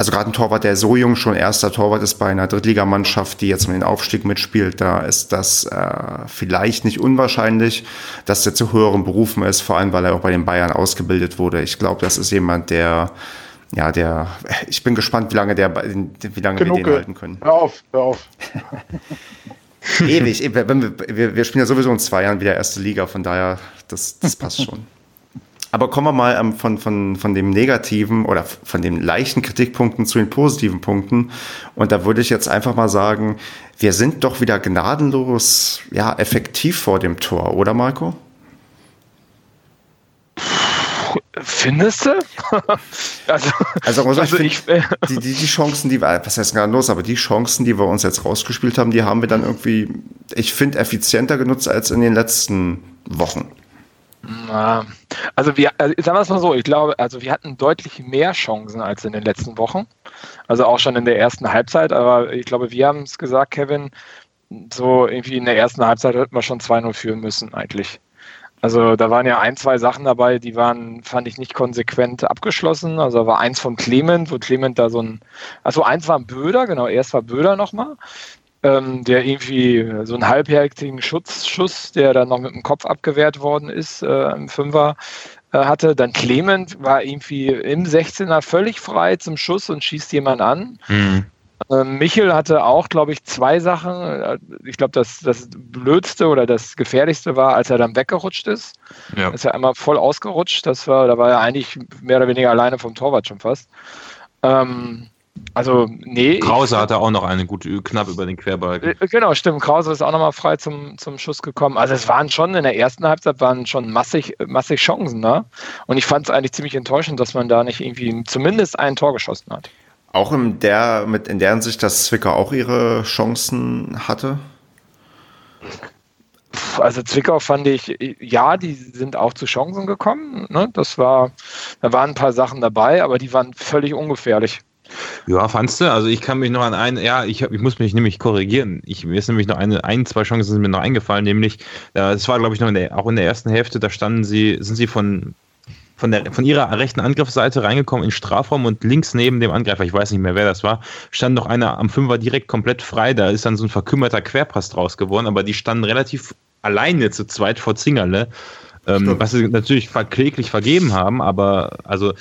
S1: also gerade ein Torwart, der so jung schon erster Torwart ist bei einer Drittligamannschaft, die jetzt mit den Aufstieg mitspielt, da ist das äh, vielleicht nicht unwahrscheinlich, dass der zu höheren Berufen ist, vor allem weil er auch bei den Bayern ausgebildet wurde. Ich glaube, das ist jemand, der ja, der ich bin gespannt, wie lange der wie lange wir den halten können.
S4: Hör auf, hör auf.
S1: Ewig, wir, wir, wir spielen ja sowieso in zwei Jahren wieder erste Liga, von daher, das, das passt schon. Aber kommen wir mal ähm, von, von, von dem negativen oder von den leichten Kritikpunkten zu den positiven Punkten. Und da würde ich jetzt einfach mal sagen, wir sind doch wieder gnadenlos, ja, effektiv vor dem Tor, oder Marco?
S2: Findest du? also,
S1: Also, also,
S2: also
S1: ich
S2: ich,
S1: find, die, die, die Chancen, die wir, was heißt gnadenlos, aber die Chancen, die wir uns jetzt rausgespielt haben, die haben wir dann irgendwie, ich finde, effizienter genutzt als in den letzten Wochen.
S2: Also wir, also sagen wir es mal so, ich glaube, also wir hatten deutlich mehr Chancen als in den letzten Wochen. Also auch schon in der ersten Halbzeit, aber ich glaube, wir haben es gesagt, Kevin, so irgendwie in der ersten Halbzeit hätten wir schon 2-0 führen müssen eigentlich. Also da waren ja ein, zwei Sachen dabei, die waren, fand ich nicht konsequent abgeschlossen. Also da war eins von Clement, wo Clement da so ein, also eins war Böder, genau, erst war Böder nochmal, ähm, der irgendwie so einen halbjährigen Schutzschuss, der dann noch mit dem Kopf abgewehrt worden ist, äh, im Fünfer äh, hatte. Dann Clement war irgendwie im 16er völlig frei zum Schuss und schießt jemand an.
S3: Mhm.
S2: Michel hatte auch, glaube ich, zwei Sachen. Äh, Ich glaube, das, das Blödste oder das Gefährlichste war, als er dann weggerutscht ist.
S3: Ja.
S2: Ist er einmal voll ausgerutscht. Das war, da war er eigentlich mehr oder weniger alleine vom Torwart schon fast. Ähm, also, nee.
S3: Krause hatte auch noch eine gute, knapp über den Querbalken.
S2: Äh, Genau, stimmt. Krause ist auch nochmal frei zum, zum Schuss gekommen. Also es waren schon in der ersten Halbzeit waren schon massig, massig Chancen da. Und ich fand es eigentlich ziemlich enttäuschend, dass man da nicht irgendwie zumindest ein Tor geschossen hat.
S1: Auch in der, mit, in der Hinsicht, dass Zwickau auch ihre Chancen hatte.
S2: Also Zwickau fand ich, ja, die sind auch zu Chancen gekommen. Ne? Das war, da waren ein paar Sachen dabei, aber die waren völlig ungefährlich.
S3: Ja, fandst du? Also ich kann mich noch an einen, ja, ich, hab- ich muss mich nämlich korrigieren. Ich, mir ist nämlich noch eine, ein, zwei Chancen sind mir noch eingefallen, nämlich, äh, das war glaube ich noch in der, auch in der ersten Hälfte, da standen sie, sind sie von, von, der, von ihrer rechten Angriffsseite reingekommen in Strafraum und links neben dem Angreifer, ich weiß nicht mehr wer das war, stand noch einer am Fünfer direkt komplett frei. Da ist dann so ein verkümmerter Querpass draus geworden, aber die standen relativ alleine zu zweit vor Zingerle. Ähm, was sie natürlich kläglich vergeben haben, aber also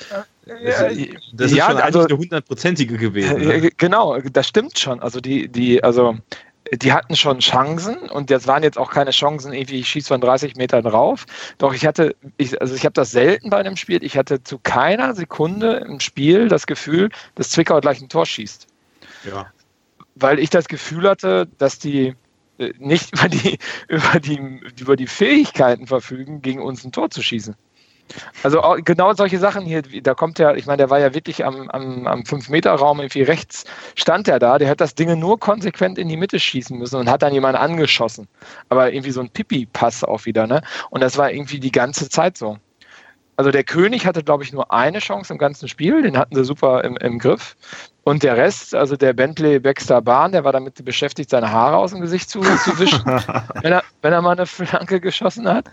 S3: das, das ist
S2: ja,
S3: schon
S2: also-
S3: eigentlich eine hundertprozentige gewesen. Ne?
S2: Genau, das stimmt schon. Also die, die, also die hatten schon Chancen und das waren jetzt auch keine Chancen, irgendwie ich schieße von 30 Metern drauf. Doch ich hatte, ich, also ich habe das selten bei einem Spiel, ich hatte zu keiner Sekunde im Spiel das Gefühl, dass Zwickau gleich ein Tor schießt.
S3: Ja.
S2: Weil ich das Gefühl hatte, dass die äh, nicht über die, über die, über die Fähigkeiten verfügen, gegen uns ein Tor zu schießen. Also genau solche Sachen hier, da kommt ja, ich meine, der war ja wirklich am, am, am 5-Meter-Raum, irgendwie rechts stand er da, der hat das Ding nur konsequent in die Mitte schießen müssen und hat dann jemanden angeschossen. Aber irgendwie so ein Pipi-Pass auch wieder, ne? Und das war irgendwie die ganze Zeit so. Also der König hatte, glaube ich, nur eine Chance im ganzen Spiel, den hatten sie super im, im Griff. Und der Rest, also der Bentley Baxter Bahn, der war damit beschäftigt, seine Haare aus dem Gesicht zu, zu wischen, wenn, er, wenn er mal eine Flanke geschossen hat.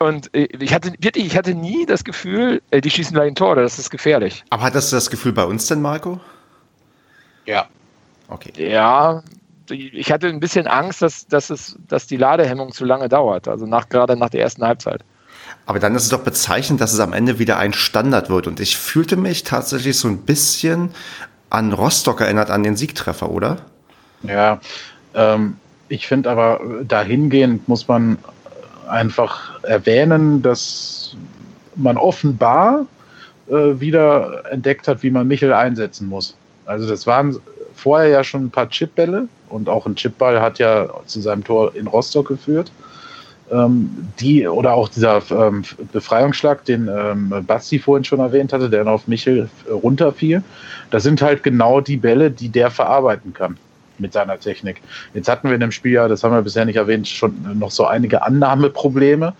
S2: Und ich hatte wirklich, ich hatte nie das Gefühl, äh, die schießen gleich ein Tor, oder das ist gefährlich.
S1: Aber hattest du das Gefühl bei uns denn, Marco?
S4: Ja.
S1: Okay.
S2: Ja, ich hatte ein bisschen Angst, dass, dass, es, dass die Ladehemmung zu lange dauert, also nach, gerade nach der ersten Halbzeit.
S1: Aber dann ist es doch bezeichnend, dass es am Ende wieder ein Standard wird. Und ich fühlte mich tatsächlich so ein bisschen an Rostock erinnert, an den Siegtreffer, oder?
S4: Ja, ähm, ich finde aber dahingehend muss man einfach erwähnen, dass man offenbar äh, wieder entdeckt hat, wie man Michel einsetzen muss. Also das waren vorher ja schon ein paar Chipbälle und auch ein Chipball hat ja zu seinem Tor in Rostock geführt. Ähm, die oder auch dieser ähm, Befreiungsschlag, den ähm, Basti vorhin schon erwähnt hatte, der dann auf Michel runterfiel, das sind halt genau die Bälle, die der verarbeiten kann mit seiner Technik. Jetzt hatten wir in dem Spiel ja, das haben wir bisher nicht erwähnt, schon noch so einige Annahmeprobleme.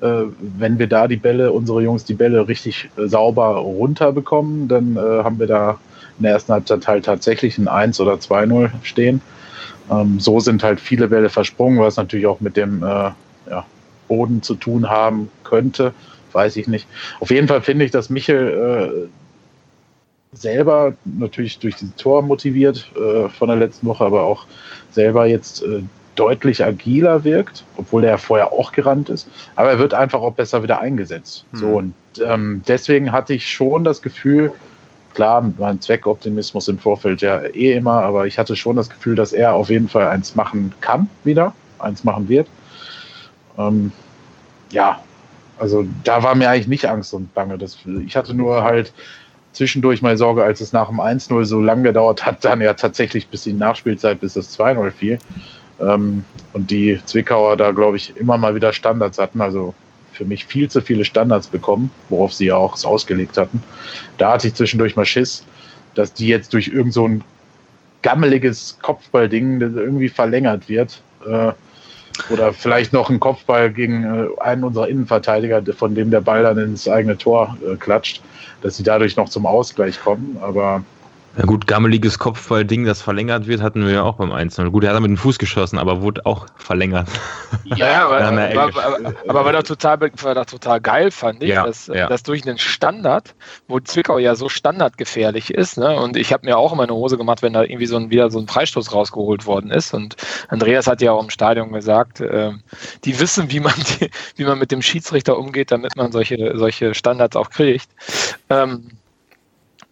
S4: Äh, wenn wir da die Bälle, unsere Jungs die Bälle richtig äh, sauber runterbekommen, dann äh, haben wir da in der ersten Halbzeit halt tatsächlich ein 1 oder 2-0 stehen. Ähm, so sind halt viele Bälle versprungen, was natürlich auch mit dem äh, ja, Boden zu tun haben könnte, weiß ich nicht. Auf jeden Fall finde ich, dass Michel äh, selber natürlich durch dieses Tor motiviert äh, von der letzten Woche, aber auch selber jetzt äh, deutlich agiler wirkt, obwohl er vorher auch gerannt ist. Aber er wird einfach auch besser wieder eingesetzt. Mhm. So und ähm, deswegen hatte ich schon das Gefühl, klar, mein Zweckoptimismus im Vorfeld ja eh immer, aber ich hatte schon das Gefühl, dass er auf jeden Fall eins machen kann wieder, eins machen wird. Ähm, ja, also da war mir eigentlich nicht Angst und Bange. Das, ich hatte nur halt zwischendurch mal Sorge, als es nach dem 1-0 so lange gedauert hat, dann ja tatsächlich bis die Nachspielzeit, bis das 2-0 fiel. Ähm, und die Zwickauer da, glaube ich, immer mal wieder Standards hatten. Also für mich viel zu viele Standards bekommen, worauf sie ja auch es ausgelegt hatten. Da hatte ich zwischendurch mal Schiss, dass die jetzt durch irgend so ein gammeliges Kopfballding irgendwie verlängert wird. Äh, oder vielleicht noch ein Kopfball gegen äh, einen unserer Innenverteidiger, von dem der Ball dann ins eigene Tor äh, klatscht, dass sie dadurch noch zum Ausgleich kommen. Aber
S3: ja gut, gammeliges Kopfballding, das verlängert wird, hatten wir ja auch beim 1 Gut, er hat mit dem Fuß geschossen, aber wurde auch verlängert.
S2: Ja, aber, aber, aber, aber war, doch total, war doch total geil, fand ich, ja, dass, ja. dass durch einen Standard, wo Zwickau ja so standardgefährlich ist, ne, und ich habe mir auch immer eine Hose gemacht, wenn da irgendwie so ein, wieder so ein Freistoß rausgeholt worden ist. Und Andreas hat ja auch im Stadion gesagt, äh, die wissen, wie man, die, wie man mit dem Schiedsrichter umgeht, damit man solche, solche Standards auch kriegt. Ähm,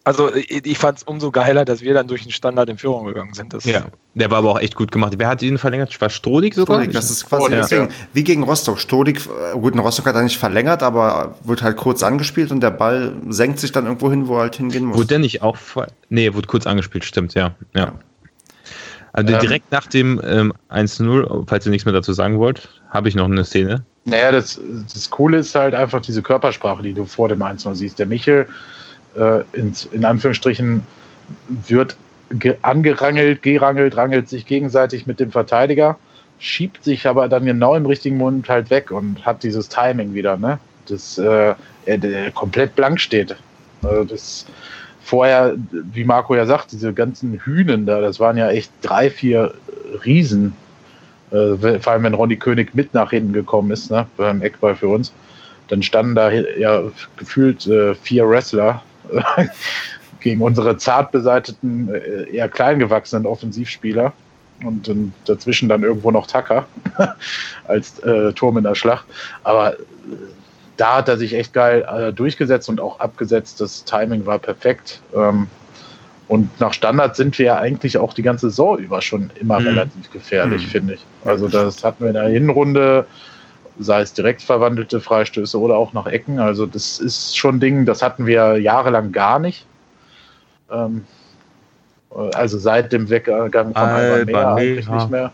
S2: also ich fand es umso geiler, dass wir dann durch den Standard in Führung gegangen sind. Das
S3: ja, der war aber auch echt gut gemacht. Wer hat ihn verlängert? War Strodig sogar? Strodig,
S1: das ist quasi oh, deswegen, ja. wie gegen Rostock. Strodig, äh, gut, in Rostock hat er nicht verlängert, aber wird halt kurz angespielt und der Ball senkt sich dann irgendwo hin, wo er halt hingehen muss.
S3: Wurde der nicht auch, nee, wurde kurz angespielt, stimmt, ja. ja. Also ähm, direkt nach dem ähm, 1-0, falls ihr nichts mehr dazu sagen wollt, habe ich noch eine Szene.
S4: Naja, das, das Coole ist halt einfach diese Körpersprache, die du vor dem 1-0 siehst. Der Michel äh, in, in Anführungsstrichen wird ge angerangelt, gerangelt, rangelt sich gegenseitig mit dem Verteidiger, schiebt sich aber dann genau im richtigen Moment halt weg und hat dieses Timing wieder, ne? Das äh, er, komplett blank steht. Also das vorher, wie Marco ja sagt, diese ganzen Hühnen da, das waren ja echt drei, vier Riesen. Äh, vor allem, wenn Ronny König mit nach hinten gekommen ist, ne, beim Eckball für uns, dann standen da ja gefühlt äh, vier Wrestler gegen unsere zart beseiteten, äh, eher klein gewachsenen Offensivspieler. Und dann dazwischen dann irgendwo noch Tucker als äh, Turm in der Schlacht. Aber äh, da hat er sich echt geil äh, durchgesetzt und auch abgesetzt. Das Timing war perfekt. Ähm, und nach Standard sind wir ja eigentlich auch die ganze Saison über schon immer mhm. relativ gefährlich, mhm. finde ich. Also das hatten wir in der Hinrunde sei es direkt verwandelte Freistöße oder auch nach Ecken. Also das ist schon ein Ding, das hatten wir jahrelang gar nicht. Ähm, also seit dem Weggang von Alba eigentlich nicht mehr.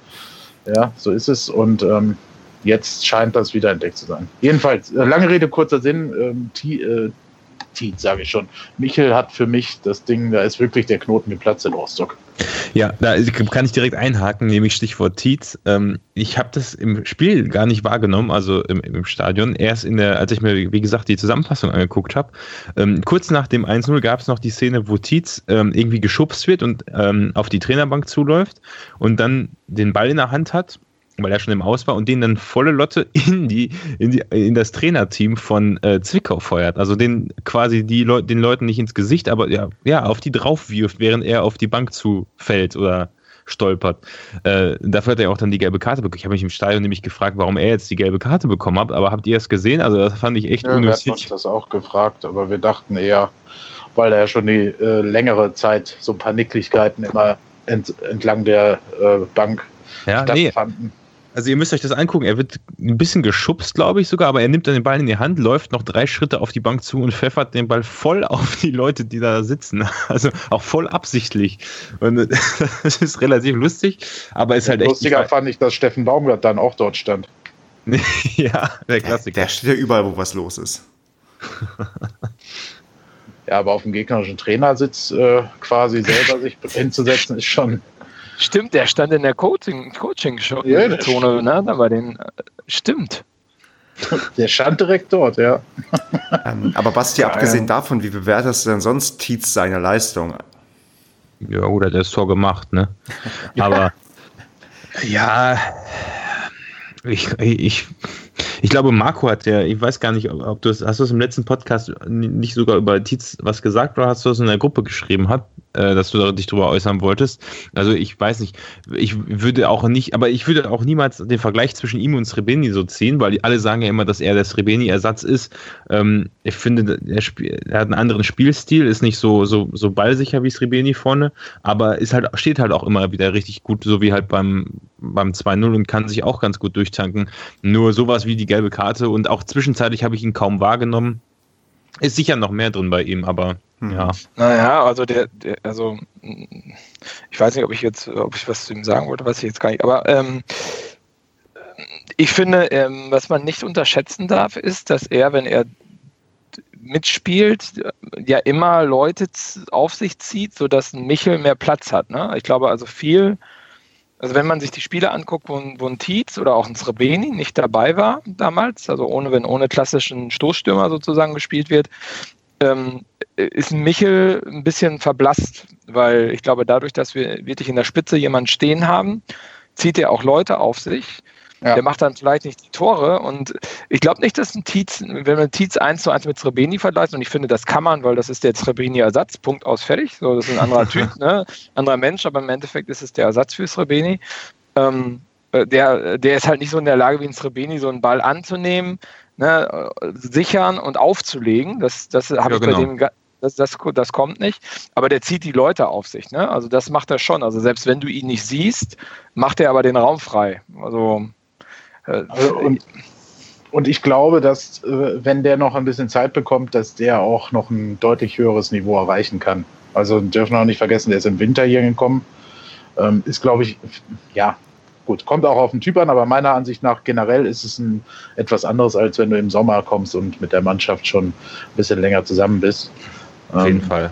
S4: Ja, so ist es. Und ähm, jetzt scheint das wieder entdeckt zu sein. Jedenfalls, äh, lange Rede, kurzer Sinn. Ähm, äh, Tietz, sage ich schon. Michel hat für mich das Ding, da ist wirklich der Knoten geplatzt in Rostock.
S3: Ja, da kann ich direkt einhaken, nämlich Stichwort Tietz. Ähm, ich habe das im Spiel gar nicht wahrgenommen, also im, im, Stadion. Erst in der, als ich mir, wie gesagt, die Zusammenfassung angeguckt habe. Ähm, kurz nach dem 1-0 gab es noch die Szene, wo Tietz ähm, irgendwie geschubst wird und auf die Trainerbank zuläuft und dann den Ball in der Hand hat weil er schon im Aus war und den dann volle Lotte in die in, die, in das Trainerteam von äh, Zwickau feuert. Also den quasi die Leu den Leuten nicht ins Gesicht, aber ja, ja auf die drauf wirft, während er auf die Bank zufällt oder stolpert. Äh, dafür hat er auch dann die gelbe Karte bekommen. Ich habe mich im Stadion nämlich gefragt, warum er jetzt die gelbe Karte bekommen hat, aber habt ihr es gesehen? Also das fand ich echt
S4: ja, unnötig. Wir haben uns das auch gefragt, aber wir dachten eher, weil er ja schon die äh, längere Zeit so ein paar Nicklichkeiten immer ent entlang der äh, Bank
S3: ja, stattfanden. Nee Also ihr müsst euch das angucken. Er wird ein bisschen geschubst, glaube ich sogar, aber er nimmt dann den Ball in die Hand, läuft noch drei Schritte auf die Bank zu und pfeffert den Ball voll auf die Leute, die da sitzen. Also auch voll absichtlich. Und das ist relativ lustig, aber ist halt
S4: echt.
S3: Lustiger
S4: fand ich, dass Steffen Baumgart dann auch dort stand.
S3: ja, der Klassiker.
S1: Der steht ja überall, wo was los ist.
S4: ja, aber auf dem gegnerischen Trainersitz äh, quasi selber sich hinzusetzen, ist schon.
S2: Stimmt, der stand in der Coaching-Zone, Coaching ja, ne? Da war den. Stimmt.
S4: Der stand direkt dort, ja.
S1: Ähm, aber Basti, ja, abgesehen ja. davon, wie bewertest du denn sonst Tietz seine Leistung?
S3: Ja, gut, er hat das Tor gemacht, ne? Aber ja, ich, ich, ich glaube, Marco hat ja, ich weiß gar nicht, ob du es, hast du es im letzten Podcast nicht sogar über Tietz was gesagt oder hast du es in der Gruppe geschrieben, hat, äh, dass du dich darüber äußern wolltest? Also ich weiß nicht, ich würde auch nicht, aber ich würde auch niemals den Vergleich zwischen ihm und Srebeni so ziehen, weil alle sagen ja immer, dass er der Srebeni-Ersatz ist. Ähm, ich finde, er, er, hat einen anderen Spielstil, ist nicht so, so, so ballsicher wie Srebeni vorne, aber ist halt, steht halt auch immer wieder richtig gut, so wie halt beim, beim 2-0 und kann sich auch ganz gut durchtanken. Nur sowas wie die gelbe Karte und auch zwischenzeitlich habe ich ihn kaum wahrgenommen. Ist sicher noch mehr drin bei ihm, aber hm. ja.
S2: Naja, also der, der, also ich weiß nicht, ob ich jetzt, ob ich was zu ihm sagen wollte, weiß ich jetzt gar nicht, aber ähm, ich finde, ähm, was man nicht unterschätzen darf, ist, dass er, wenn er mitspielt, ja immer Leute auf sich zieht, sodass ein Michel mehr Platz hat. Ne? Ich glaube also viel also wenn man sich die Spiele anguckt, wo, wo ein Tietz oder auch ein Srebeni nicht dabei war damals, also ohne, wenn ohne klassischen Stoßstürmer sozusagen gespielt wird, ähm, ist Michel ein bisschen verblasst, weil ich glaube, dadurch, dass wir wirklich in der Spitze jemanden stehen haben, zieht er auch Leute auf sich. Ja. Der macht dann vielleicht nicht die Tore. Und ich glaube nicht, dass ein Tietz, wenn man Tietz 1 zu 1 mit Srebeni vergleicht, und ich finde, das kann man, weil das ist der Srebeni-Ersatz, Punkt aus, fertig. So, das ist ein anderer Typ, ne? anderer Mensch, aber im Endeffekt ist es der Ersatz für Srebeni. Ähm, äh, der, der ist halt nicht so in der Lage wie ein Srebeni, so einen Ball anzunehmen, ne, sichern und aufzulegen. Das, das habe ja, ich genau. bei dem das, das, das kommt nicht. Aber der zieht die Leute auf sich. Ne? Also das macht er schon. Also selbst wenn du ihn nicht siehst, macht er aber den Raum frei. Also
S4: also und, und ich glaube, dass äh, wenn der noch ein bisschen Zeit bekommt, dass der auch noch ein deutlich höheres Niveau erreichen kann. Also dürfen wir auch nicht vergessen, der ist im Winter hier gekommen. Ähm, ist, glaube ich, ja, gut, kommt auch auf den Typ an, aber meiner Ansicht nach generell ist es ein, etwas anderes, als wenn du im Sommer kommst und mit der Mannschaft schon ein bisschen länger zusammen bist.
S3: Auf jeden ähm, Fall.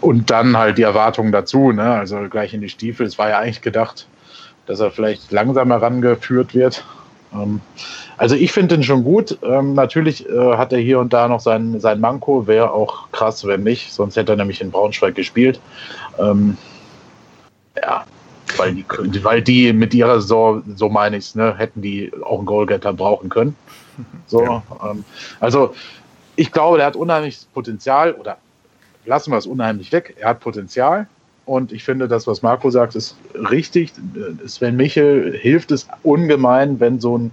S4: Und dann halt die Erwartungen dazu, ne? also gleich in die Stiefel. Es war ja eigentlich gedacht, dass er vielleicht langsam herangeführt wird. Ähm, also ich finde den schon gut. Ähm, natürlich äh, hat er hier und da noch sein, sein Manko. Wäre auch krass, wenn nicht. Sonst hätte er nämlich in Braunschweig gespielt. Ähm, ja, weil die, weil die mit ihrer Saison, so meine ich es, ne, hätten die auch einen Goalgetter brauchen können. So, ja. also ich glaube, der hat unheimliches Potenzial oder lassen wir es unheimlich weg. Er hat Potenzial. Und ich finde, das, was Marco sagt, ist richtig. Sven Michel hilft es ungemein, wenn so ein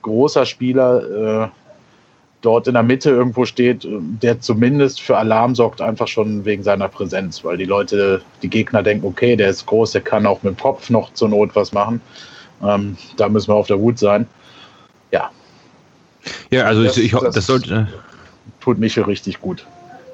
S4: großer Spieler äh, dort in der Mitte irgendwo steht, der zumindest für Alarm sorgt, einfach schon wegen seiner Präsenz, weil die Leute, die Gegner denken, okay, der ist groß, der kann auch mit dem Kopf noch zur Not was machen. Ähm, da müssen wir auf der Hut sein. Ja.
S3: Ja, also das, ich, ich, das, das sollte.
S4: Tut Michel richtig gut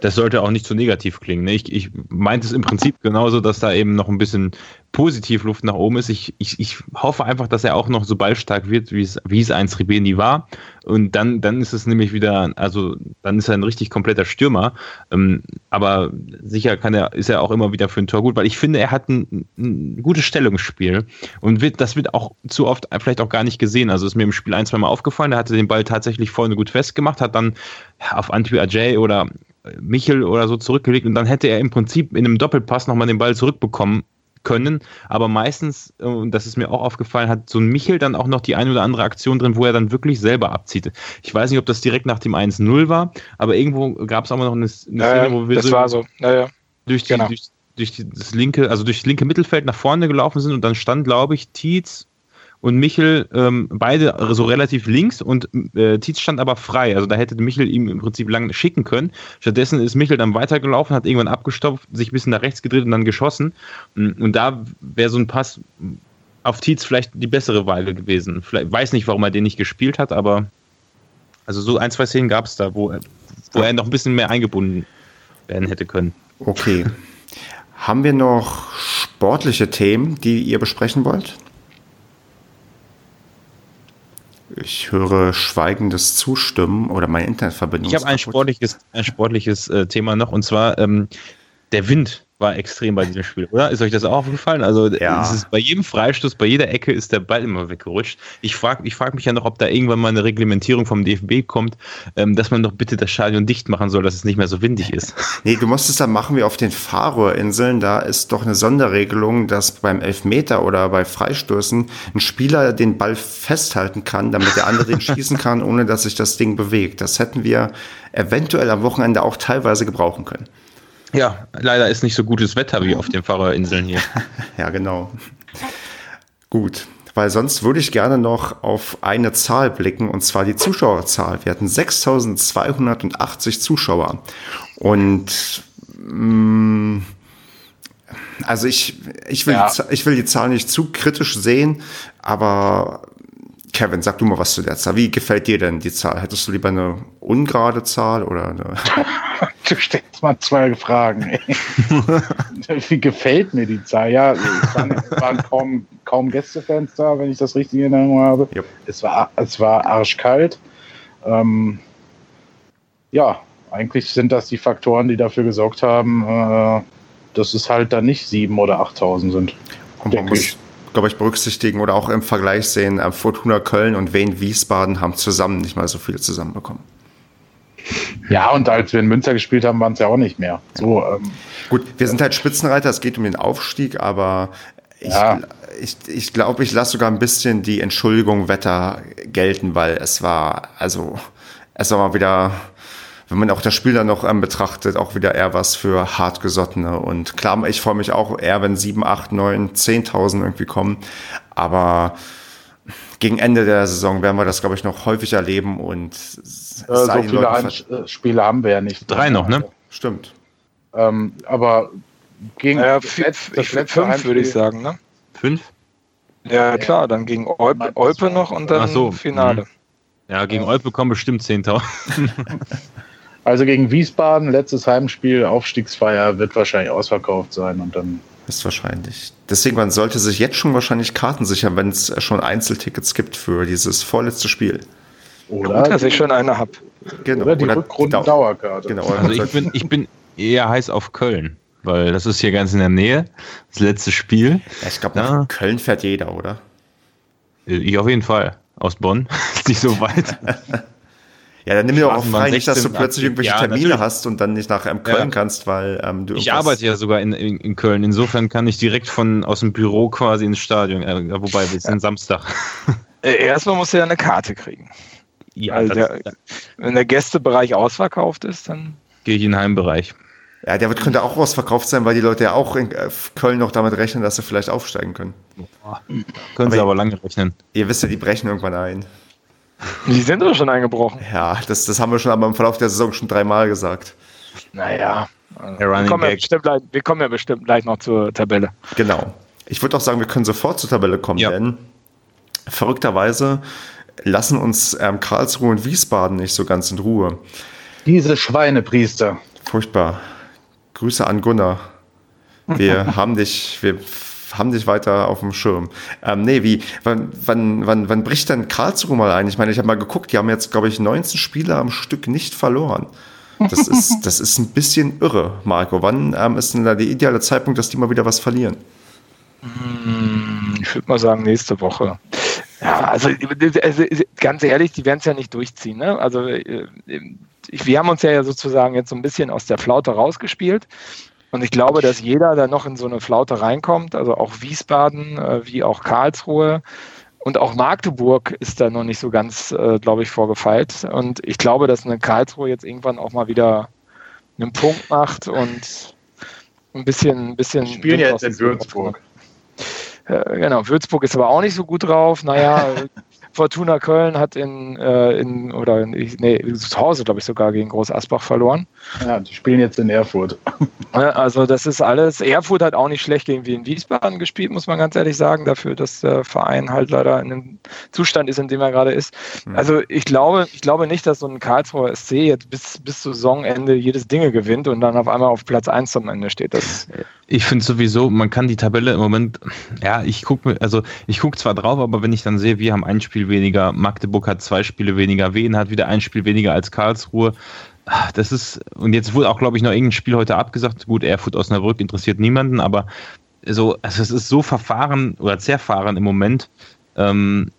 S3: das sollte auch nicht zu negativ klingen. Ne? Ich, ich meinte es im Prinzip genauso, dass da eben noch ein bisschen positiv Luft nach oben ist. Ich, ich, ich hoffe einfach, dass er auch noch so ballstark wird, wie es, wie es eins Ribeni war. Und dann, dann ist es nämlich wieder, also dann ist er ein richtig kompletter Stürmer. Ähm, aber sicher kann er, ist er auch immer wieder für ein Tor gut, weil ich finde, er hat ein, ein gutes Stellungsspiel und wird, das wird auch zu oft vielleicht auch gar nicht gesehen. Also ist mir im Spiel ein, zwei Mal aufgefallen, er hatte den Ball tatsächlich vorne gut festgemacht, hat dann auf Antwi Ajay oder Michel oder so zurückgelegt und dann hätte er im Prinzip in einem Doppelpass nochmal den Ball zurückbekommen können. Aber meistens, äh, und das ist mir auch aufgefallen, hat so ein Michel dann auch noch die eine oder andere Aktion drin, wo er dann wirklich selber abzieht. Ich weiß nicht, ob das direkt nach dem 1-0 war, aber irgendwo gab es auch noch eine, eine
S2: Szene, wo wir das so, war so. Ja.
S3: Durch, die, genau. durch, durch das linke, also durch das linke Mittelfeld nach vorne gelaufen sind und dann stand, glaube ich, Tietz und Michel ähm, beide so relativ links und äh, Tietz stand aber frei. Also da hätte Michel ihm im Prinzip lang schicken können. Stattdessen ist Michel dann weitergelaufen, hat irgendwann abgestopft, sich ein bisschen nach rechts gedreht und dann geschossen. Und da wäre so ein Pass auf Tietz vielleicht die bessere Wahl gewesen. Vielleicht weiß nicht, warum er den nicht gespielt hat, aber also so ein, zwei Szenen gab es da, wo, wo er noch ein bisschen mehr eingebunden werden hätte können.
S1: Okay. Haben wir noch sportliche Themen, die ihr besprechen wollt? Ich höre schweigendes Zustimmen oder meine Internetverbindung.
S3: Ich habe ein sportliches, ein sportliches äh, Thema noch und zwar ähm, der Wind war extrem bei diesem Spiel, oder? Ist euch das auch aufgefallen? Also ja. es ist bei jedem Freistoß, bei jeder Ecke ist der Ball immer weggerutscht. Ich frage ich frag mich ja noch, ob da irgendwann mal eine Reglementierung vom DFB kommt, ähm, dass man doch bitte das Stadion dicht machen soll, dass es nicht mehr so windig ist.
S1: Nee, du musst es dann machen wie auf den Färöerinseln. Da ist doch eine Sonderregelung, dass beim Elfmeter oder bei Freistößen ein Spieler den Ball festhalten kann, damit der andere den schießen kann, ohne dass sich das Ding bewegt. Das hätten wir eventuell am Wochenende auch teilweise gebrauchen können.
S3: Ja, leider ist nicht so gutes Wetter wie auf den Färöerinseln hier.
S1: ja, genau. Gut, weil sonst würde ich gerne noch auf eine Zahl blicken, und zwar die Zuschauerzahl. Wir hatten 6280 Zuschauer. Und mh, mm, also ich, ich, will ja. die, ich will die Zahl nicht zu kritisch sehen, aber Kevin, sag du mal was zu der Zahl. Wie gefällt dir denn die Zahl? Hättest du lieber eine ungerade Zahl oder eine.
S4: du stellst mal zwei Fragen. Wie gefällt mir die Zahl? Ja, es waren, es waren kaum, kaum Gästefans da, wenn ich das richtig in Erinnerung habe. Yep. Es, war, es war arschkalt. Ähm, ja, eigentlich sind das die Faktoren, die dafür gesorgt haben, äh, dass es halt dann nicht 7.000 oder 8.000 sind.
S1: Und man muss, glaube ich, berücksichtigen oder auch im Vergleich sehen, äh, Fortuna Köln und Wien Wiesbaden haben zusammen nicht mal so viel zusammenbekommen.
S4: Ja, und als wir in Münster gespielt haben, waren es ja auch nicht mehr. So, ähm,
S1: Gut, wir sind halt Spitzenreiter, es geht um den Aufstieg, aber ich, ja. ich, ich glaube, ich lasse sogar ein bisschen die Entschuldigung Wetter gelten, weil es war, also, es war mal wieder wenn man auch das Spiel dann noch ähm, betrachtet, auch wieder eher was für hartgesottene. Und klar, ich freue mich auch eher, wenn 7, 8, 9, 10.000 irgendwie kommen. Aber gegen Ende der Saison werden wir das, glaube ich, noch häufig erleben. Und äh,
S4: so viele äh, Spiele haben wir ja nicht.
S3: Drei noch, ne?
S1: Stimmt.
S4: Ähm, aber gegen
S2: ja, das letzte fünf würde ich sagen, ne?
S3: Fünf?
S2: Ja, klar, dann gegen Olpe, Olpe noch und dann so. Finale. Mhm.
S3: Ja, gegen ja. Olpe kommen bestimmt 10.000.
S4: Also gegen Wiesbaden, letztes Heimspiel, Aufstiegsfeier, wird wahrscheinlich ausverkauft sein und dann.
S1: Ist wahrscheinlich. Deswegen, man sollte sich jetzt schon wahrscheinlich Karten sichern, wenn es schon Einzeltickets gibt für dieses vorletzte Spiel.
S2: Oder Gut, dass ich schon eine habe.
S4: Genau. Oder die Rückrunden-Dauerkarte.
S3: Genau. Also ich bin, ich bin eher heiß auf Köln, weil das ist hier ganz in der Nähe. Das letzte Spiel.
S1: Ja, ich glaube, ja. Köln fährt jeder, oder?
S3: Ich auf jeden Fall. Aus Bonn. ist nicht so weit.
S1: Ja, dann nimm dir auch frei, nicht, dass du plötzlich irgendwelche ja, Termine natürlich. hast und dann nicht nach ähm, Köln ja. kannst, weil ähm,
S3: du. Ich arbeite ja sogar in, in, in, Köln. Insofern kann ich direkt von aus dem Büro quasi ins Stadion. Äh, wobei, wir sind ja. Samstag.
S2: Äh, erstmal musst du ja eine Karte kriegen. Ja, also der, wenn der Gästebereich ausverkauft ist, dann.
S3: Gehe ich in den Heimbereich.
S1: Ja, der wird, könnte auch ausverkauft sein, weil die Leute ja auch in äh, Köln noch damit rechnen, dass sie vielleicht aufsteigen können.
S3: Boah. Können aber sie aber lange rechnen.
S1: Ihr wisst ja, die brechen irgendwann ein.
S2: Die sind doch schon eingebrochen.
S1: Ja, das, das haben wir schon aber im Verlauf der Saison schon dreimal gesagt.
S2: Naja, wir kommen, ja bestimmt, wir kommen ja bestimmt gleich noch zur Tabelle.
S1: Genau. Ich würde auch sagen, wir können sofort zur Tabelle kommen, ja. denn verrückterweise lassen uns ähm, Karlsruhe und Wiesbaden nicht so ganz in Ruhe.
S4: Diese Schweinepriester.
S1: Furchtbar. Grüße an Gunnar. Wir haben dich, wir haben dich weiter auf dem Schirm. Ähm, nee, wie, wann, wann, wann, wann bricht denn Karlsruhe mal ein? Ich meine, ich habe mal geguckt, die haben jetzt, glaube ich, 19 Spiele am Stück nicht verloren. Das ist, das ist ein bisschen irre, Marco. Wann ähm, ist denn da der ideale Zeitpunkt, dass die mal wieder was verlieren?
S2: Hm, ich würde mal sagen, nächste Woche. Ja, also, also ganz ehrlich, die werden es ja nicht durchziehen. Ne? Also äh, wir haben uns ja sozusagen jetzt so ein bisschen aus der Flaute rausgespielt. Und ich glaube, dass jeder da noch in so eine Flaute reinkommt, also auch Wiesbaden äh, wie auch Karlsruhe. Und auch Magdeburg ist da noch nicht so ganz, äh, glaube ich, vorgefeilt. Und ich glaube, dass eine Karlsruhe jetzt irgendwann auch mal wieder einen Punkt macht und ein bisschen. Ein bisschen
S4: Spielen jetzt in Würzburg.
S2: Äh, genau, Würzburg ist aber auch nicht so gut drauf. Naja, Fortuna Köln hat in, äh, in oder in, nee, zu Hause, glaube ich, sogar gegen Groß Asbach verloren.
S4: Ja, die spielen jetzt in Erfurt.
S2: Also das ist alles. Erfurt hat auch nicht schlecht gegen Wien Wiesbaden gespielt, muss man ganz ehrlich sagen, dafür, dass der Verein halt leider in einem Zustand ist, in dem er gerade ist. Mhm. Also ich glaube, ich glaube nicht, dass so ein Karlsruher SC jetzt bis, bis Saisonende jedes Dinge gewinnt und dann auf einmal auf Platz 1 zum Ende steht. Das
S3: ich finde sowieso, man kann die Tabelle im Moment, ja, ich gucke also ich gucke zwar drauf, aber wenn ich dann sehe, wir haben ein Spiel weniger, Magdeburg hat zwei Spiele weniger, Wien hat wieder ein Spiel weniger als Karlsruhe. Das ist, und jetzt wurde auch, glaube ich, noch irgendein Spiel heute abgesagt. Gut, Erfurt Osnabrück interessiert niemanden, aber so, also es ist so verfahren oder zerfahren im Moment. Ähm,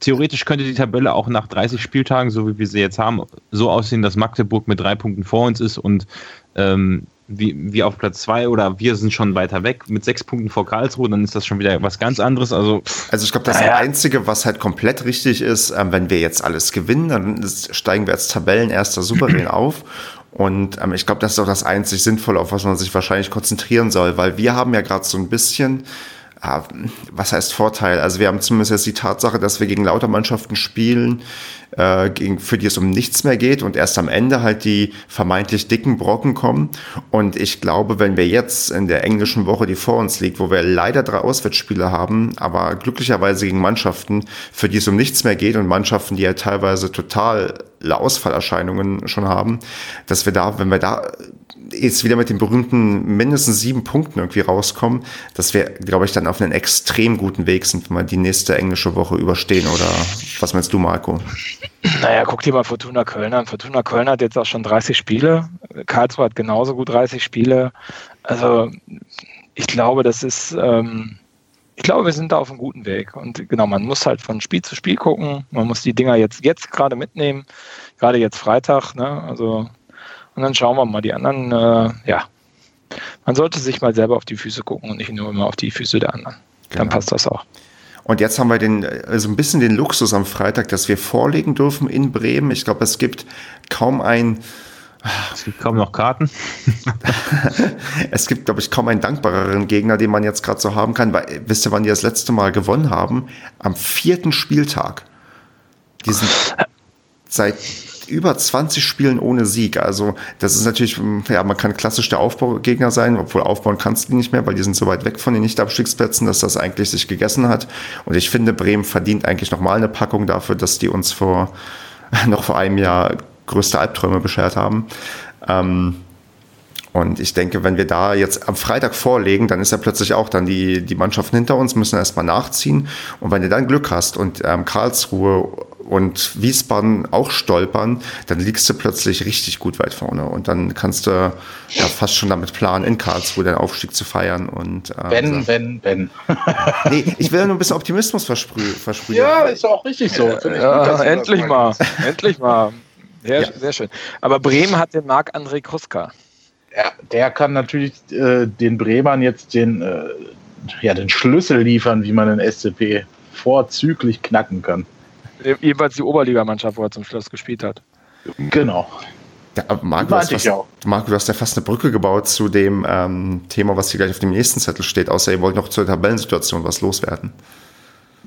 S3: theoretisch könnte die Tabelle auch nach 30 Spieltagen, so wie wir sie jetzt haben, so aussehen, dass Magdeburg mit drei Punkten vor uns ist und ähm, wie, wie auf Platz zwei oder wir sind schon weiter weg mit sechs Punkten vor Karlsruhe, dann ist das schon wieder was ganz anderes. Also,
S1: also ich glaube, das naja. Einzige, was halt komplett richtig ist, äh, wenn wir jetzt alles gewinnen, dann ist, steigen wir als Tabellenerster souverän auf. Und ähm, ich glaube, das ist auch das einzig Sinnvolle, auf was man sich wahrscheinlich konzentrieren soll, weil wir haben ja gerade so ein bisschen was heißt Vorteil? Also wir haben zumindest jetzt die Tatsache, dass wir gegen lauter Mannschaften spielen, äh, gegen, für die es um nichts mehr geht und erst am Ende halt die vermeintlich dicken Brocken kommen. Und ich glaube, wenn wir jetzt in der englischen Woche, die vor uns liegt, wo wir leider drei Auswärtsspiele haben, aber glücklicherweise gegen Mannschaften, für die es um nichts mehr geht und Mannschaften, die ja teilweise total Ausfallerscheinungen schon haben, dass wir da, wenn wir da jetzt wieder mit den berühmten mindestens sieben Punkten irgendwie rauskommen, dass wir, glaube ich, dann auf einen extrem guten Weg sind, wenn wir die nächste englische Woche überstehen. Oder was meinst du, Marco?
S2: Naja, guck dir mal Fortuna Köln an. Fortuna Köln hat jetzt auch schon 30 Spiele. Karlsruhe hat genauso gut 30 Spiele. Also ich glaube, das ist, ähm, ich glaube, wir sind da auf einem guten Weg. Und genau, man muss halt von Spiel zu Spiel gucken. Man muss die Dinger jetzt, jetzt gerade mitnehmen. Gerade jetzt Freitag, ne? Also und dann schauen wir mal die anderen. Äh, ja, man sollte sich mal selber auf die Füße gucken und nicht nur immer auf die Füße der anderen. Genau. Dann passt das auch.
S1: Und jetzt haben wir den, also ein bisschen den Luxus am Freitag, dass wir vorlegen dürfen in Bremen. Ich glaube, es gibt kaum ein.
S3: Es gibt kaum noch Karten.
S1: es gibt, glaube ich, kaum einen dankbareren Gegner, den man jetzt gerade so haben kann. Weil, wisst ihr, wann die das letzte Mal gewonnen haben? Am vierten Spieltag. Die sind seit über 20 Spielen ohne Sieg. Also das ist natürlich, ja, man kann klassisch der Aufbaugegner sein, obwohl aufbauen kannst du nicht mehr, weil die sind so weit weg von den Nicht-Abstiegsplätzen, dass das eigentlich sich gegessen hat. Und ich finde, Bremen verdient eigentlich nochmal eine Packung dafür, dass die uns vor noch vor einem Jahr größte Albträume beschert haben. Ähm, und ich denke, wenn wir da jetzt am Freitag vorlegen, dann ist ja plötzlich auch dann die, die Mannschaften hinter uns, müssen erstmal nachziehen. Und wenn du dann Glück hast und ähm, Karlsruhe und Wiesbaden auch stolpern, dann liegst du plötzlich richtig gut weit vorne. Und dann kannst du ja fast schon damit planen, in Karlsruhe den Aufstieg zu feiern. Und,
S4: äh, wenn, so. wenn, wenn.
S1: nee, ich will ja nur ein bisschen Optimismus versprühen. versprühen.
S4: Ja, ist auch richtig so.
S2: Ja, gut, endlich mal. endlich mal. Sehr, ja. sehr schön. Aber Bremen hat den Marc-André Kruska.
S4: Ja, der kann natürlich äh, den Bremern jetzt den, äh, ja, den Schlüssel liefern, wie man den SCP vorzüglich knacken kann.
S2: Jeweils die Oberligamannschaft, wo er zum Schluss gespielt hat.
S4: Genau.
S1: Ja, Marco, du hast, fast, Marco, du hast ja fast eine Brücke gebaut zu dem ähm, Thema, was hier gleich auf dem nächsten Zettel steht, außer ihr wollt noch zur Tabellensituation was loswerden.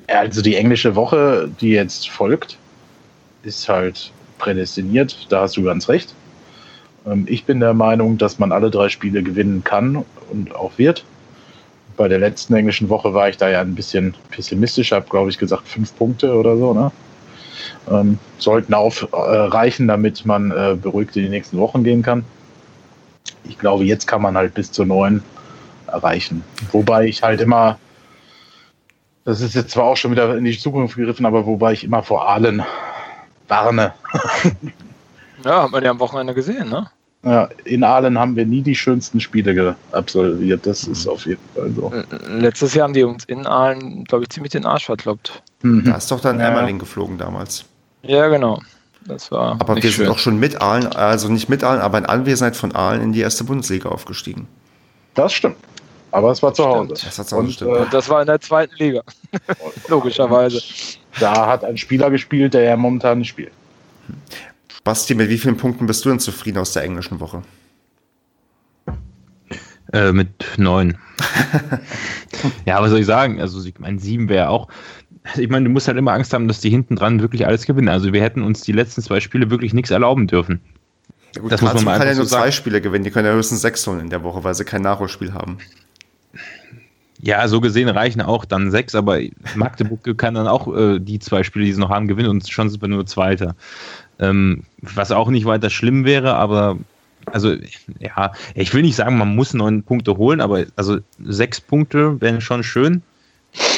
S4: Also die englische Woche, die jetzt folgt, ist halt prädestiniert, da hast du ganz recht. Ähm, ich bin der Meinung, dass man alle drei Spiele gewinnen kann und auch wird bei der letzten englischen Woche war ich da ja ein bisschen pessimistisch, habe, glaube ich, gesagt, fünf Punkte oder so. Ne? Ähm, sollten aufreichen, äh, damit man äh, beruhigt in die nächsten Wochen gehen kann. Ich glaube, jetzt kann man halt bis zu neun erreichen. Wobei ich halt immer, das ist jetzt zwar auch schon wieder in die Zukunft gegriffen, aber wobei ich immer vor Aalen warne.
S2: ja, hat man ja am Wochenende gesehen, ne?
S4: Ja, in Aalen haben wir nie die schönsten Spiele absolviert. Das ist auf jeden Fall so.
S2: Letztes Jahr haben die uns in Aalen, glaube ich, ziemlich den Arsch verkloppt.
S1: Mhm. Da ist doch dann ja. Emmerling geflogen damals.
S2: Ja, genau. Das war
S1: aber wir schön. sind auch schon mit Aalen, also nicht mit Aalen, aber in Anwesenheit von Aalen in die erste Bundesliga aufgestiegen.
S4: Das stimmt. Aber es war zu Hause.
S2: Das, war zu Hause Und, äh, das war in der zweiten Liga. Logischerweise.
S4: Da hat ein Spieler gespielt, der ja momentan nicht spielt.
S1: Basti, mit wie vielen Punkten bist du denn zufrieden aus der englischen Woche?
S3: Äh, mit neun. ja, was soll ich sagen? Also, mein sieben wäre auch. ich meine, du musst halt immer Angst haben, dass die hinten dran wirklich alles gewinnen. Also wir hätten uns die letzten zwei Spiele wirklich nichts erlauben dürfen.
S1: Ja gut, das muss man kann ja nur so zwei Spiele gewinnen, die können ja höchstens sechs holen in der Woche, weil sie kein Nachholspiel haben.
S3: Ja, so gesehen reichen auch dann sechs, aber Magdeburg kann dann auch äh, die zwei Spiele, die sie noch haben, gewinnen und schon sind wir nur Zweiter. Ähm, was auch nicht weiter schlimm wäre, aber also ja, ich will nicht sagen, man muss neun Punkte holen, aber also sechs Punkte wären schon schön.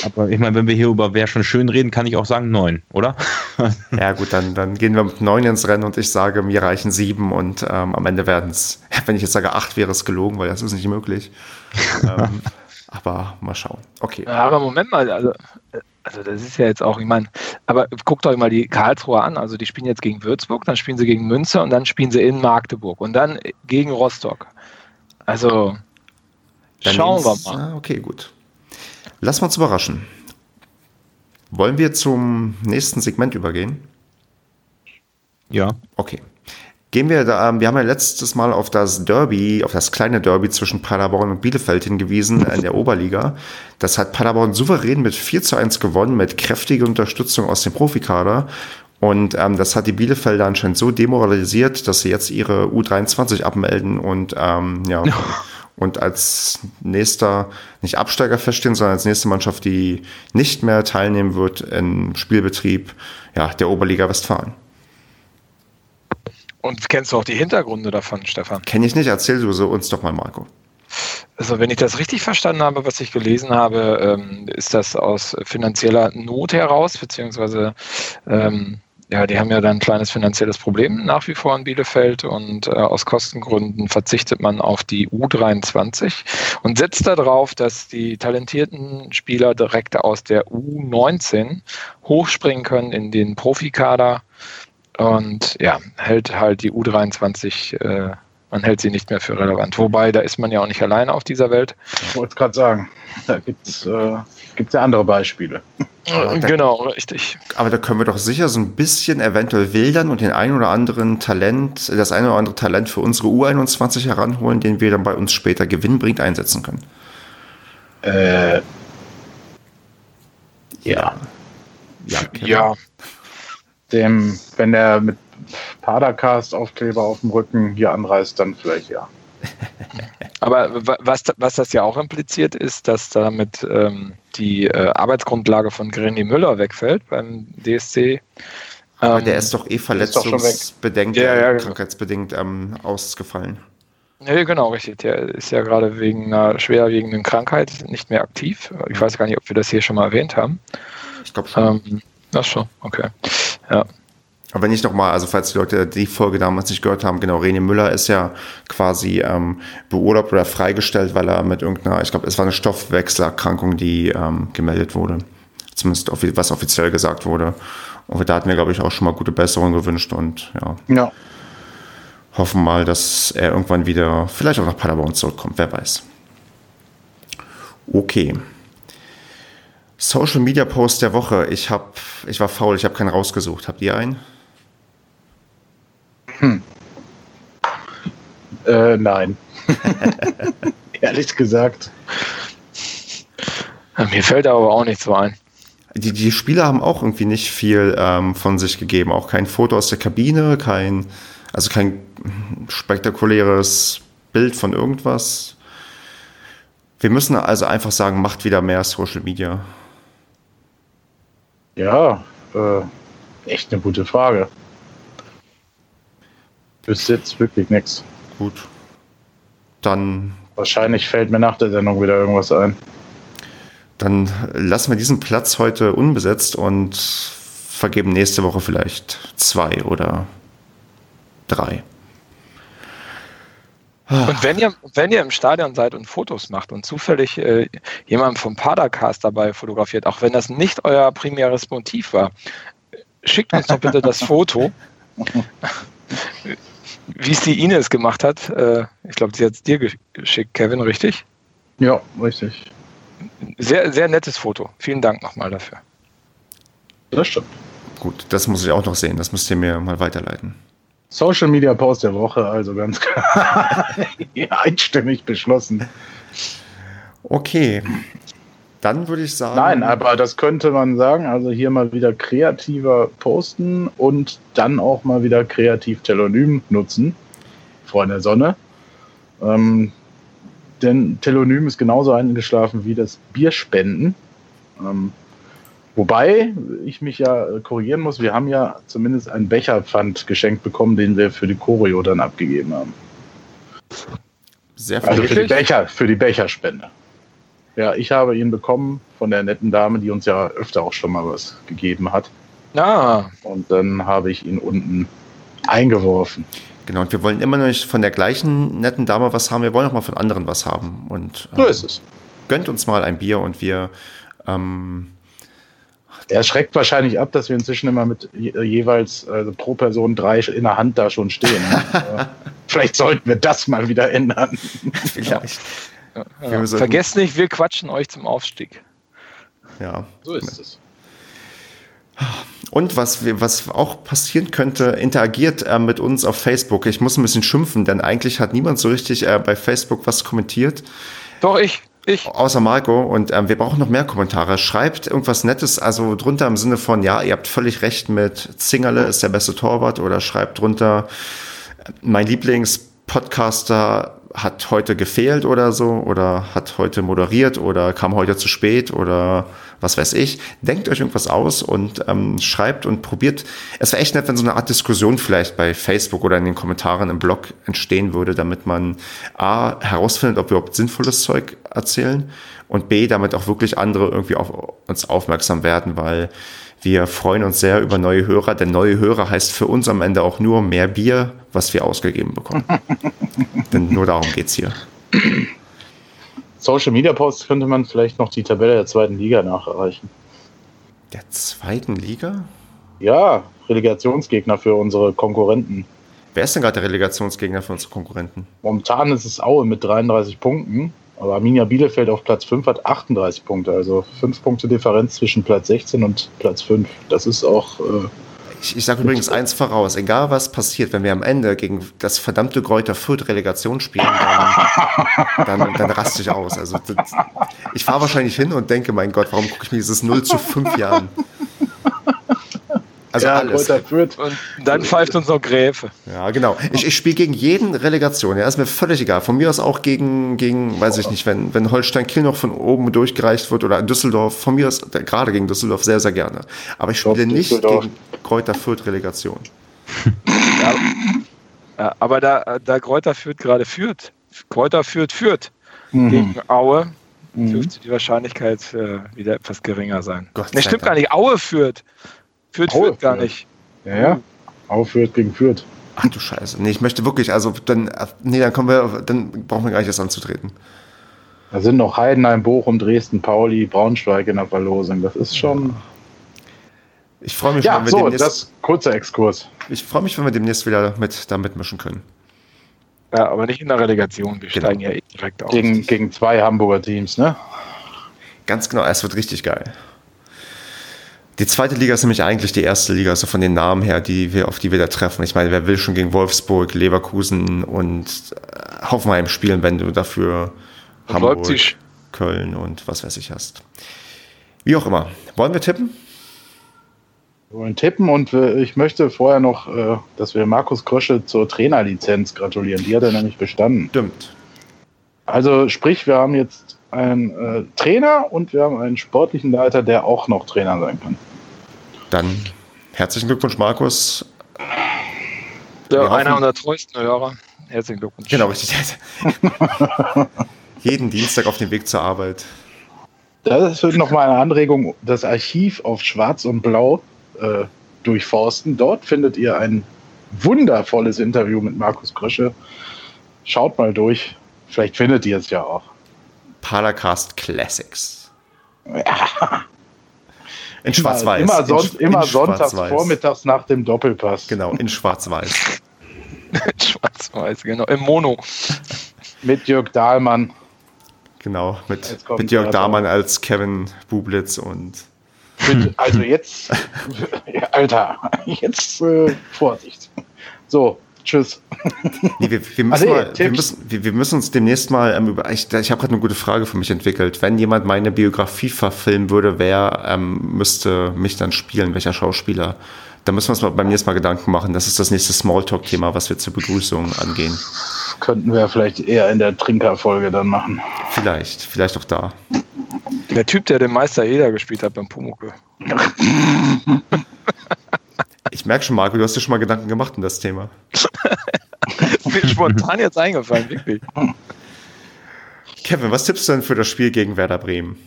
S3: Aber ich meine, wenn wir hier über wer schon schön reden, kann ich auch sagen neun, oder?
S1: ja, gut, dann, dann gehen wir mit neun ins Rennen und ich sage, mir reichen sieben und ähm, am Ende werden es, wenn ich jetzt sage acht, wäre es gelogen, weil das ist nicht möglich. ähm, aber mal schauen. Okay.
S2: Ja, aber Moment mal, also, also das ist ja jetzt auch, ich meine, aber guckt euch mal die Karlsruhe an. Also die spielen jetzt gegen Würzburg, dann spielen sie gegen Münster und dann spielen sie in Magdeburg und dann gegen Rostock. Also dann schauen wir mal.
S1: Ah, okay, gut. Lassen wir uns überraschen. Wollen wir zum nächsten Segment übergehen?
S3: Ja.
S1: Okay. Gehen wir da, ähm, wir haben ja letztes Mal auf das Derby, auf das kleine Derby zwischen Paderborn und Bielefeld hingewiesen in der Oberliga. Das hat Paderborn souverän mit 4 zu 1 gewonnen, mit kräftiger Unterstützung aus dem Profikader. Und ähm, das hat die Bielefelder anscheinend so demoralisiert, dass sie jetzt ihre U23 abmelden und ähm, ja, und als nächster, nicht Absteiger feststehen, sondern als nächste Mannschaft, die nicht mehr teilnehmen wird im Spielbetrieb ja, der Oberliga Westfalen.
S2: Und kennst du auch die Hintergründe davon, Stefan?
S1: Kenn ich nicht, erzähl du so uns doch mal, Marco.
S2: Also wenn ich das richtig verstanden habe, was ich gelesen habe, ähm, ist das aus finanzieller Not heraus, beziehungsweise ähm, ja, die haben ja dann ein kleines finanzielles Problem nach wie vor in Bielefeld und äh, aus Kostengründen verzichtet man auf die U23 und setzt darauf, dass die talentierten Spieler direkt aus der U19 hochspringen können in den Profikader und ja, hält halt die U23 äh, man hält sie nicht mehr für relevant. Wobei, da ist man ja auch nicht alleine auf dieser Welt.
S4: Ich wollte es gerade sagen, da gibt es äh, ja andere Beispiele.
S2: Da, genau, richtig.
S1: Aber da können wir doch sicher so ein bisschen eventuell wildern und den ein oder anderen Talent, das ein oder andere Talent für unsere U21 heranholen, den wir dann bei uns später gewinnbringend einsetzen können.
S4: Äh,
S2: ja. Ja. Ja.
S4: Dem, wenn er mit Padercast-Aufkleber auf dem Rücken hier anreißt, dann vielleicht ja.
S2: Aber was, was das ja auch impliziert, ist, dass damit ähm, die äh, Arbeitsgrundlage von Granny Müller wegfällt beim DSC.
S1: Aber ähm, der ist doch eh verletzungsbedingt, ja, ja, krankheitsbedingt ähm, ausgefallen.
S2: Ja, genau, richtig. Der ist ja gerade wegen einer schwerwiegenden Krankheit nicht mehr aktiv. Ich weiß gar nicht, ob wir das hier schon mal erwähnt haben.
S1: Ich glaube schon.
S2: Ähm, das schon, okay. Ja.
S1: Aber wenn ich nochmal, also falls die Leute die Folge damals nicht gehört haben, genau, René Müller ist ja quasi ähm, beurlaubt oder freigestellt, weil er mit irgendeiner, ich glaube, es war eine Stoffwechselerkrankung, die ähm, gemeldet wurde. Zumindest was offiziell gesagt wurde. Und da hatten wir, glaube ich, auch schon mal gute Besserung gewünscht und ja.
S4: ja.
S1: Hoffen mal, dass er irgendwann wieder, vielleicht auch nach Paderborn zurückkommt, wer weiß. Okay. Social Media Post der Woche. Ich hab, ich war faul, ich habe keinen rausgesucht. Habt ihr einen?
S4: Hm. Äh, nein. Ehrlich gesagt.
S2: Mir fällt aber auch nichts so ein.
S1: Die, die Spieler haben auch irgendwie nicht viel ähm, von sich gegeben. Auch kein Foto aus der Kabine, kein, also kein spektakuläres Bild von irgendwas. Wir müssen also einfach sagen, macht wieder mehr Social Media.
S4: Ja, äh, echt eine gute Frage. Bis jetzt wirklich nichts.
S1: Gut. Dann.
S4: Wahrscheinlich fällt mir nach der Sendung wieder irgendwas ein.
S1: Dann lassen wir diesen Platz heute unbesetzt und vergeben nächste Woche vielleicht zwei oder drei.
S2: Und wenn ihr, wenn ihr im Stadion seid und Fotos macht und zufällig äh, jemand vom Padercast dabei fotografiert, auch wenn das nicht euer primäres Motiv war, schickt uns doch bitte das Foto. wie es die Ines gemacht hat. Äh, ich glaube, sie hat es dir geschickt, Kevin, richtig?
S4: Ja, richtig.
S2: Sehr, sehr nettes Foto. Vielen Dank nochmal dafür.
S4: Das stimmt.
S1: Gut, das muss ich auch noch sehen. Das müsst ihr mir mal weiterleiten.
S4: Social Media Post der Woche, also ganz klar einstimmig beschlossen.
S1: Okay. Dann würde ich sagen.
S4: Nein, aber das könnte man sagen. Also hier mal wieder kreativer posten und dann auch mal wieder kreativ Telonym nutzen. Freunde der Sonne. Ähm, denn Telonym ist genauso eingeschlafen wie das Bierspenden. Ähm, wobei ich mich ja korrigieren muss, wir haben ja zumindest einen Becherpfand geschenkt bekommen, den wir für die Choreo dann abgegeben haben.
S1: Sehr
S4: Also
S1: viel.
S4: für die Becher, für die Becherspende. Ja, ich habe ihn bekommen von der netten Dame, die uns ja öfter auch schon mal was gegeben hat.
S2: Ah,
S4: Und dann habe ich ihn unten eingeworfen.
S1: Genau, und wir wollen immer noch nicht von der gleichen netten Dame was haben, wir wollen auch mal von anderen was haben. Und
S4: So
S1: ähm,
S4: ist es.
S1: gönnt uns mal ein Bier und wir ähm,
S4: Er schreckt wahrscheinlich ab, dass wir inzwischen immer mit je, jeweils also pro Person drei in der Hand da schon stehen. Ne? Äh, Vielleicht sollten wir das mal wieder ändern.
S1: vielleicht.
S2: ja.
S1: Sollten-
S2: vergesst nicht, wir quatschen euch zum Aufstieg.
S1: Ja.
S4: So ist es.
S1: Und was, was auch passieren könnte, interagiert äh, mit uns auf Facebook. Ich muss ein bisschen schimpfen, denn eigentlich hat niemand so richtig äh, bei Facebook was kommentiert,
S2: Doch, ich, ich.
S1: außer Marco. Und ähm, wir brauchen noch mehr Kommentare. Schreibt irgendwas Nettes, also drunter im Sinne von, ja, ihr habt völlig recht mit Zingerle ist der beste Torwart. Oder schreibt drunter, mein Lieblingspodcaster hat heute gefehlt oder so. Oder hat heute moderiert oder kam heute zu spät oder was weiß ich. Denkt euch irgendwas aus und ähm, schreibt und probiert. Es wäre echt nett, wenn so eine Art Diskussion vielleicht bei Facebook oder in den Kommentaren im Blog entstehen würde, damit man A, herausfindet, ob wir überhaupt sinnvolles Zeug erzählen und B, damit auch wirklich andere irgendwie auf uns aufmerksam werden, weil wir freuen uns sehr über neue Hörer, denn neue Hörer heißt für uns am Ende auch nur mehr Bier, was wir ausgegeben bekommen. denn nur darum geht's hier.
S4: Social Media Posts könnte man vielleicht noch die Tabelle der zweiten Liga nachreichen.
S1: Der zweiten Liga?
S4: Ja, Relegationsgegner für unsere Konkurrenten.
S1: Wer ist denn gerade der Relegationsgegner für unsere Konkurrenten?
S4: Momentan ist es Aue mit 33 Punkten, aber Arminia Bielefeld auf Platz 5 hat 38 Punkte, also 5 Punkte Differenz zwischen Platz 16 und Platz 5. Das ist auch äh,
S1: Ich, ich sage übrigens eins voraus, egal was passiert, wenn wir am Ende gegen das verdammte Kräuter Fürth Relegation spielen, dann, dann, dann raste ich aus. Also das, ich fahre wahrscheinlich hin und denke, mein Gott, warum gucke ich mir dieses 0 zu 5 Jahren? Also
S4: ja,
S1: alles.
S4: Kräuter Fürth.
S2: Und dann pfeift uns noch Gräfe.
S1: Ja, genau. Ich, ich spiele gegen jeden Relegation. Ja, ist mir völlig egal. Von mir aus auch gegen, gegen weiß ich nicht, wenn, wenn Holstein Kiel noch von oben durchgereicht wird oder Düsseldorf, von mir aus, gerade gegen Düsseldorf sehr, sehr gerne. Aber ich spiele
S4: Doch,
S1: nicht
S4: Düsseldorf.
S1: gegen Kräuter Fürth Relegation.
S2: Ja, aber da, da Kräuter führt gerade führt, Kräuter führt führt
S4: Mhm.
S2: gegen Aue,
S4: Mhm.
S2: dürfte die Wahrscheinlichkeit äh, wieder etwas geringer sein.
S1: Gott
S2: Ne,
S1: sei
S2: stimmt
S1: Dank.
S2: gar nicht. Aue führt. Führt
S4: Aue
S2: führt gar nicht.
S4: Ja, ja. Aue Fürth gegen Fürth.
S1: Ach du Scheiße. Nee, ich möchte wirklich, also dann, nee, dann kommen wir, dann brauchen wir gar nicht erst anzutreten.
S4: Da sind noch Heidenheim, Bochum, Dresden, Pauli, Braunschweig in der Verlosung. Das ist schon.
S1: Ich freue mich,
S4: Ja,
S1: wenn wir
S4: so,
S1: demnächst,
S4: das kurzer Exkurs.
S1: ich freue mich, wenn wir demnächst wieder mit, da mitmischen können.
S2: Ja, aber nicht in der Relegation. Wir
S1: Genau.
S2: steigen ja eh direkt auf.
S4: Gegen, gegen zwei Hamburger Teams, ne?
S1: Ganz genau, es wird richtig geil. Die zweite Liga ist nämlich eigentlich die erste Liga, so von den Namen her, die wir, auf die wir da treffen. Ich meine, wer will schon gegen Wolfsburg, Leverkusen und äh, Hoffenheim spielen, wenn du dafür
S2: Und
S1: Hamburg,
S2: Leipzig.
S1: Köln und was weiß ich hast. Wie auch immer. Wollen wir tippen?
S4: Wir wollen tippen und wir, ich möchte vorher noch, äh, dass wir Markus Krösche zur Trainerlizenz gratulieren. Die hat er nämlich bestanden.
S1: Stimmt.
S4: Also sprich, wir haben jetzt einen äh, Trainer und wir haben einen sportlichen Leiter, der auch noch Trainer sein kann.
S1: Dann herzlichen Glückwunsch, Markus.
S2: Ja, einer unserer treuesten Hörer. Herzlichen Glückwunsch.
S1: Genau, richtig. Jeden Dienstag auf dem Weg zur Arbeit.
S4: Das wird nochmal eine Anregung, das Archiv auf Schwarz und Blau äh, durchforsten. Dort findet ihr ein wundervolles Interview mit Markus Krösche. Schaut mal durch. Vielleicht findet ihr es ja auch.
S1: Paracast Classics. In Schwarz-Weiß.
S4: Immer,
S1: In Sch-
S4: immer
S1: in
S4: sonntags vormittags nach dem Doppelpass.
S1: Genau, in Schwarz-Weiß.
S2: Schwarz-Weiß, genau. Im Mono.
S4: Mit Jörg Dahlmann.
S1: Genau, mit, mit Jörg
S4: der
S1: Dahmann als Kevin Bublitz und
S4: Mit, also jetzt, Alter, jetzt äh, Vorsicht. So, Tschüss.
S1: Nee, wir, wir, müssen mal, wir, müssen, wir, wir, müssen uns demnächst mal ähm, über. Ich, ich habe gerade eine gute Frage für mich entwickelt. Wenn jemand meine Biografie verfilmen würde, wer ähm, müsste mich dann spielen? Welcher Schauspieler? Da müssen wir uns mal beim nächsten Mal Gedanken machen. Das ist das nächste Smalltalk-Thema, was wir zur Begrüßung angehen.
S4: Könnten wir vielleicht eher in der Trinkerfolge dann machen.
S1: Vielleicht, vielleicht auch da.
S2: Der Typ, der den Meister Eder gespielt hat beim Pumucke.
S1: Ich merke schon, Marco, du hast dir schon mal Gedanken gemacht in das Thema.
S2: Mir spontan jetzt eingefallen, wirklich.
S1: Kevin, was tippst du denn für das Spiel gegen Werder Bremen?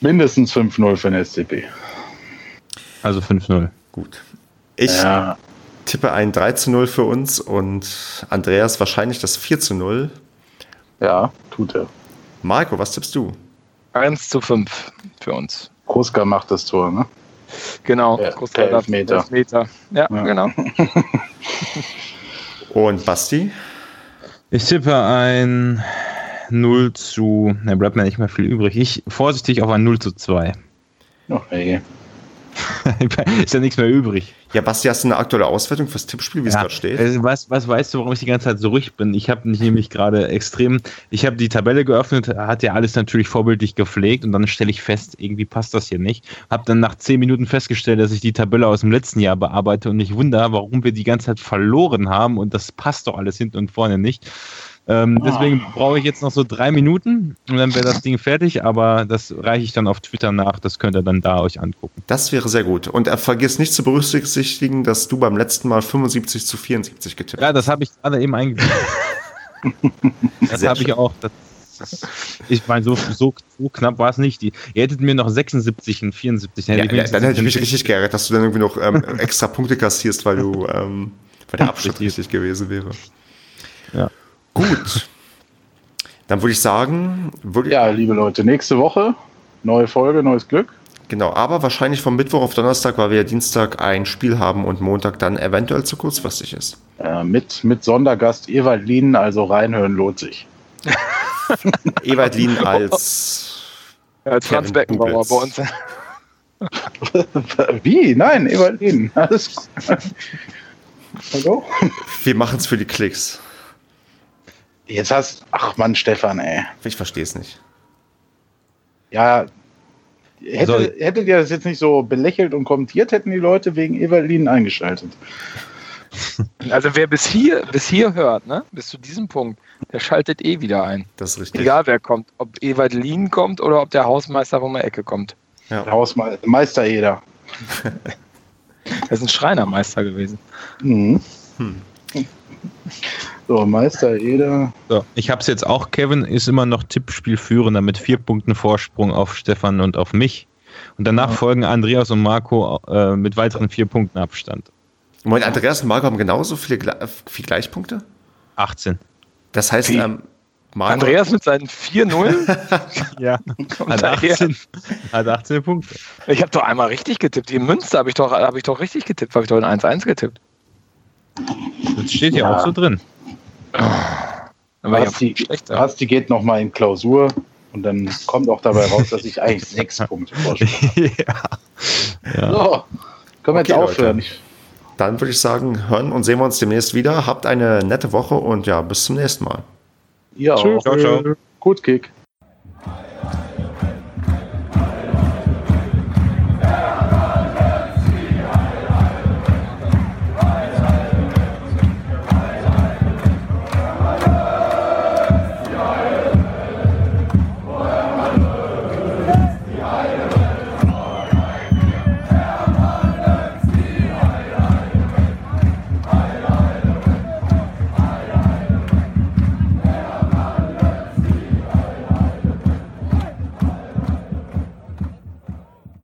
S4: Mindestens 5-0 für den SCP.
S3: Also 5-0.
S1: Gut. Ich ja. tippe ein 3 0 für uns und Andreas wahrscheinlich das 4 0.
S4: Ja, tut er.
S1: Marco, was tippst du?
S2: 1 zu 5 für uns.
S4: Kruska macht das Tor, ne?
S2: Genau,
S4: per, per Elfmeter.
S2: Elfmeter. Ja, ja, genau.
S1: Und Basti?
S3: Ich tippe ein 0 zu, da bleibt mir nicht mehr viel übrig. Ich vorsichtig auf ein 0 zu 2.
S4: Oh, hey.
S3: ist ja nichts mehr übrig.
S1: Ja, Basti, hast du eine aktuelle Auswertung fürs Tippspiel, wie es
S3: ja,
S1: gerade steht?
S3: Also was, was weißt du, warum ich die ganze Zeit so ruhig bin? Ich habe nämlich gerade extrem, ich habe die Tabelle geöffnet, hat ja alles natürlich vorbildlich gepflegt und dann stelle ich fest, irgendwie passt das hier nicht. Habe dann nach zehn Minuten festgestellt, dass ich die Tabelle aus dem letzten Jahr bearbeite und ich wundere, warum wir die ganze Zeit verloren haben und das passt doch alles hinten und vorne nicht. Ähm, ah. Deswegen brauche ich jetzt noch so drei Minuten und dann wäre das Ding fertig, aber das reiche ich dann auf Twitter nach, das könnt ihr dann da euch angucken.
S1: Das wäre sehr gut. Und er vergiss nicht zu berücksichtigen, dass du beim letzten Mal 75 zu 74 getippt hast.
S3: Ja, das habe ich gerade eben eingebaut. das habe ich auch. Das, ich meine, so, so, so knapp war es nicht. Die, ihr hättet mir noch 76 und 74.
S1: Ja, ja, dann hätte ich mich richtig geärgert, dass du dann irgendwie noch ähm, extra Punkte kassierst, weil du ähm, weil der Abschnitt richtig gewesen wäre. Gut. Dann würde ich sagen. Würde
S4: ja, liebe Leute, nächste Woche neue Folge, neues Glück.
S1: Genau, aber wahrscheinlich vom Mittwoch auf Donnerstag, weil wir ja Dienstag ein Spiel haben und Montag dann eventuell zu kurzfristig ist.
S4: Äh, mit, mit Sondergast Ewald Lien, also reinhören lohnt sich.
S1: Ewald Lien als.
S2: Ja, als Franz Beckenbauer bei uns.
S4: Wie? Nein, Ewald Lien. Alles.
S1: Hallo? Wir machen es für die Klicks.
S4: Jetzt hast Ach Mann, Stefan, ey.
S1: Ich verstehe es nicht.
S4: Ja, hätte, so. hättet ihr das jetzt nicht so belächelt und kommentiert, hätten die Leute wegen Evalin eingeschaltet.
S2: Also wer bis hier, bis hier hört, ne, bis zu diesem Punkt, der schaltet eh wieder ein.
S1: Das ist richtig.
S2: Egal wer kommt, ob Evalin kommt oder ob der Hausmeister von der Ecke kommt.
S4: Ja. Der Hausmeister Eder.
S2: er ist ein Schreinermeister gewesen.
S4: Mhm. Hm. So, Meister Eder.
S3: So, ich habe es jetzt auch. Kevin ist immer noch Tippspielführender mit vier Punkten Vorsprung auf Stefan und auf mich. Und danach ja. folgen Andreas und Marco äh, mit weiteren vier Punkten Abstand.
S1: Moment, Andreas und Marco haben genauso viele, viele Gleichpunkte?
S3: 18.
S1: Das heißt, ähm,
S2: Marco Andreas mit seinen 4-0?
S3: ja, hat 18, hat 18 Punkte.
S2: Ich habe doch einmal richtig getippt. Die Münster habe ich, doch, hab ich doch richtig getippt, habe ich doch in 1-1 getippt.
S3: Das steht ja, auch so drin.
S4: Basti, Basti geht nochmal in Klausur und dann kommt auch dabei raus, dass ich eigentlich sechs Punkte vorstelle. ja. ja. So, können wir okay, jetzt aufhören. Leute.
S1: Dann würde ich sagen, hören und sehen wir uns demnächst wieder. Habt eine nette Woche und ja, bis zum nächsten Mal.
S4: Ja, ciao, ciao. Gut Kick.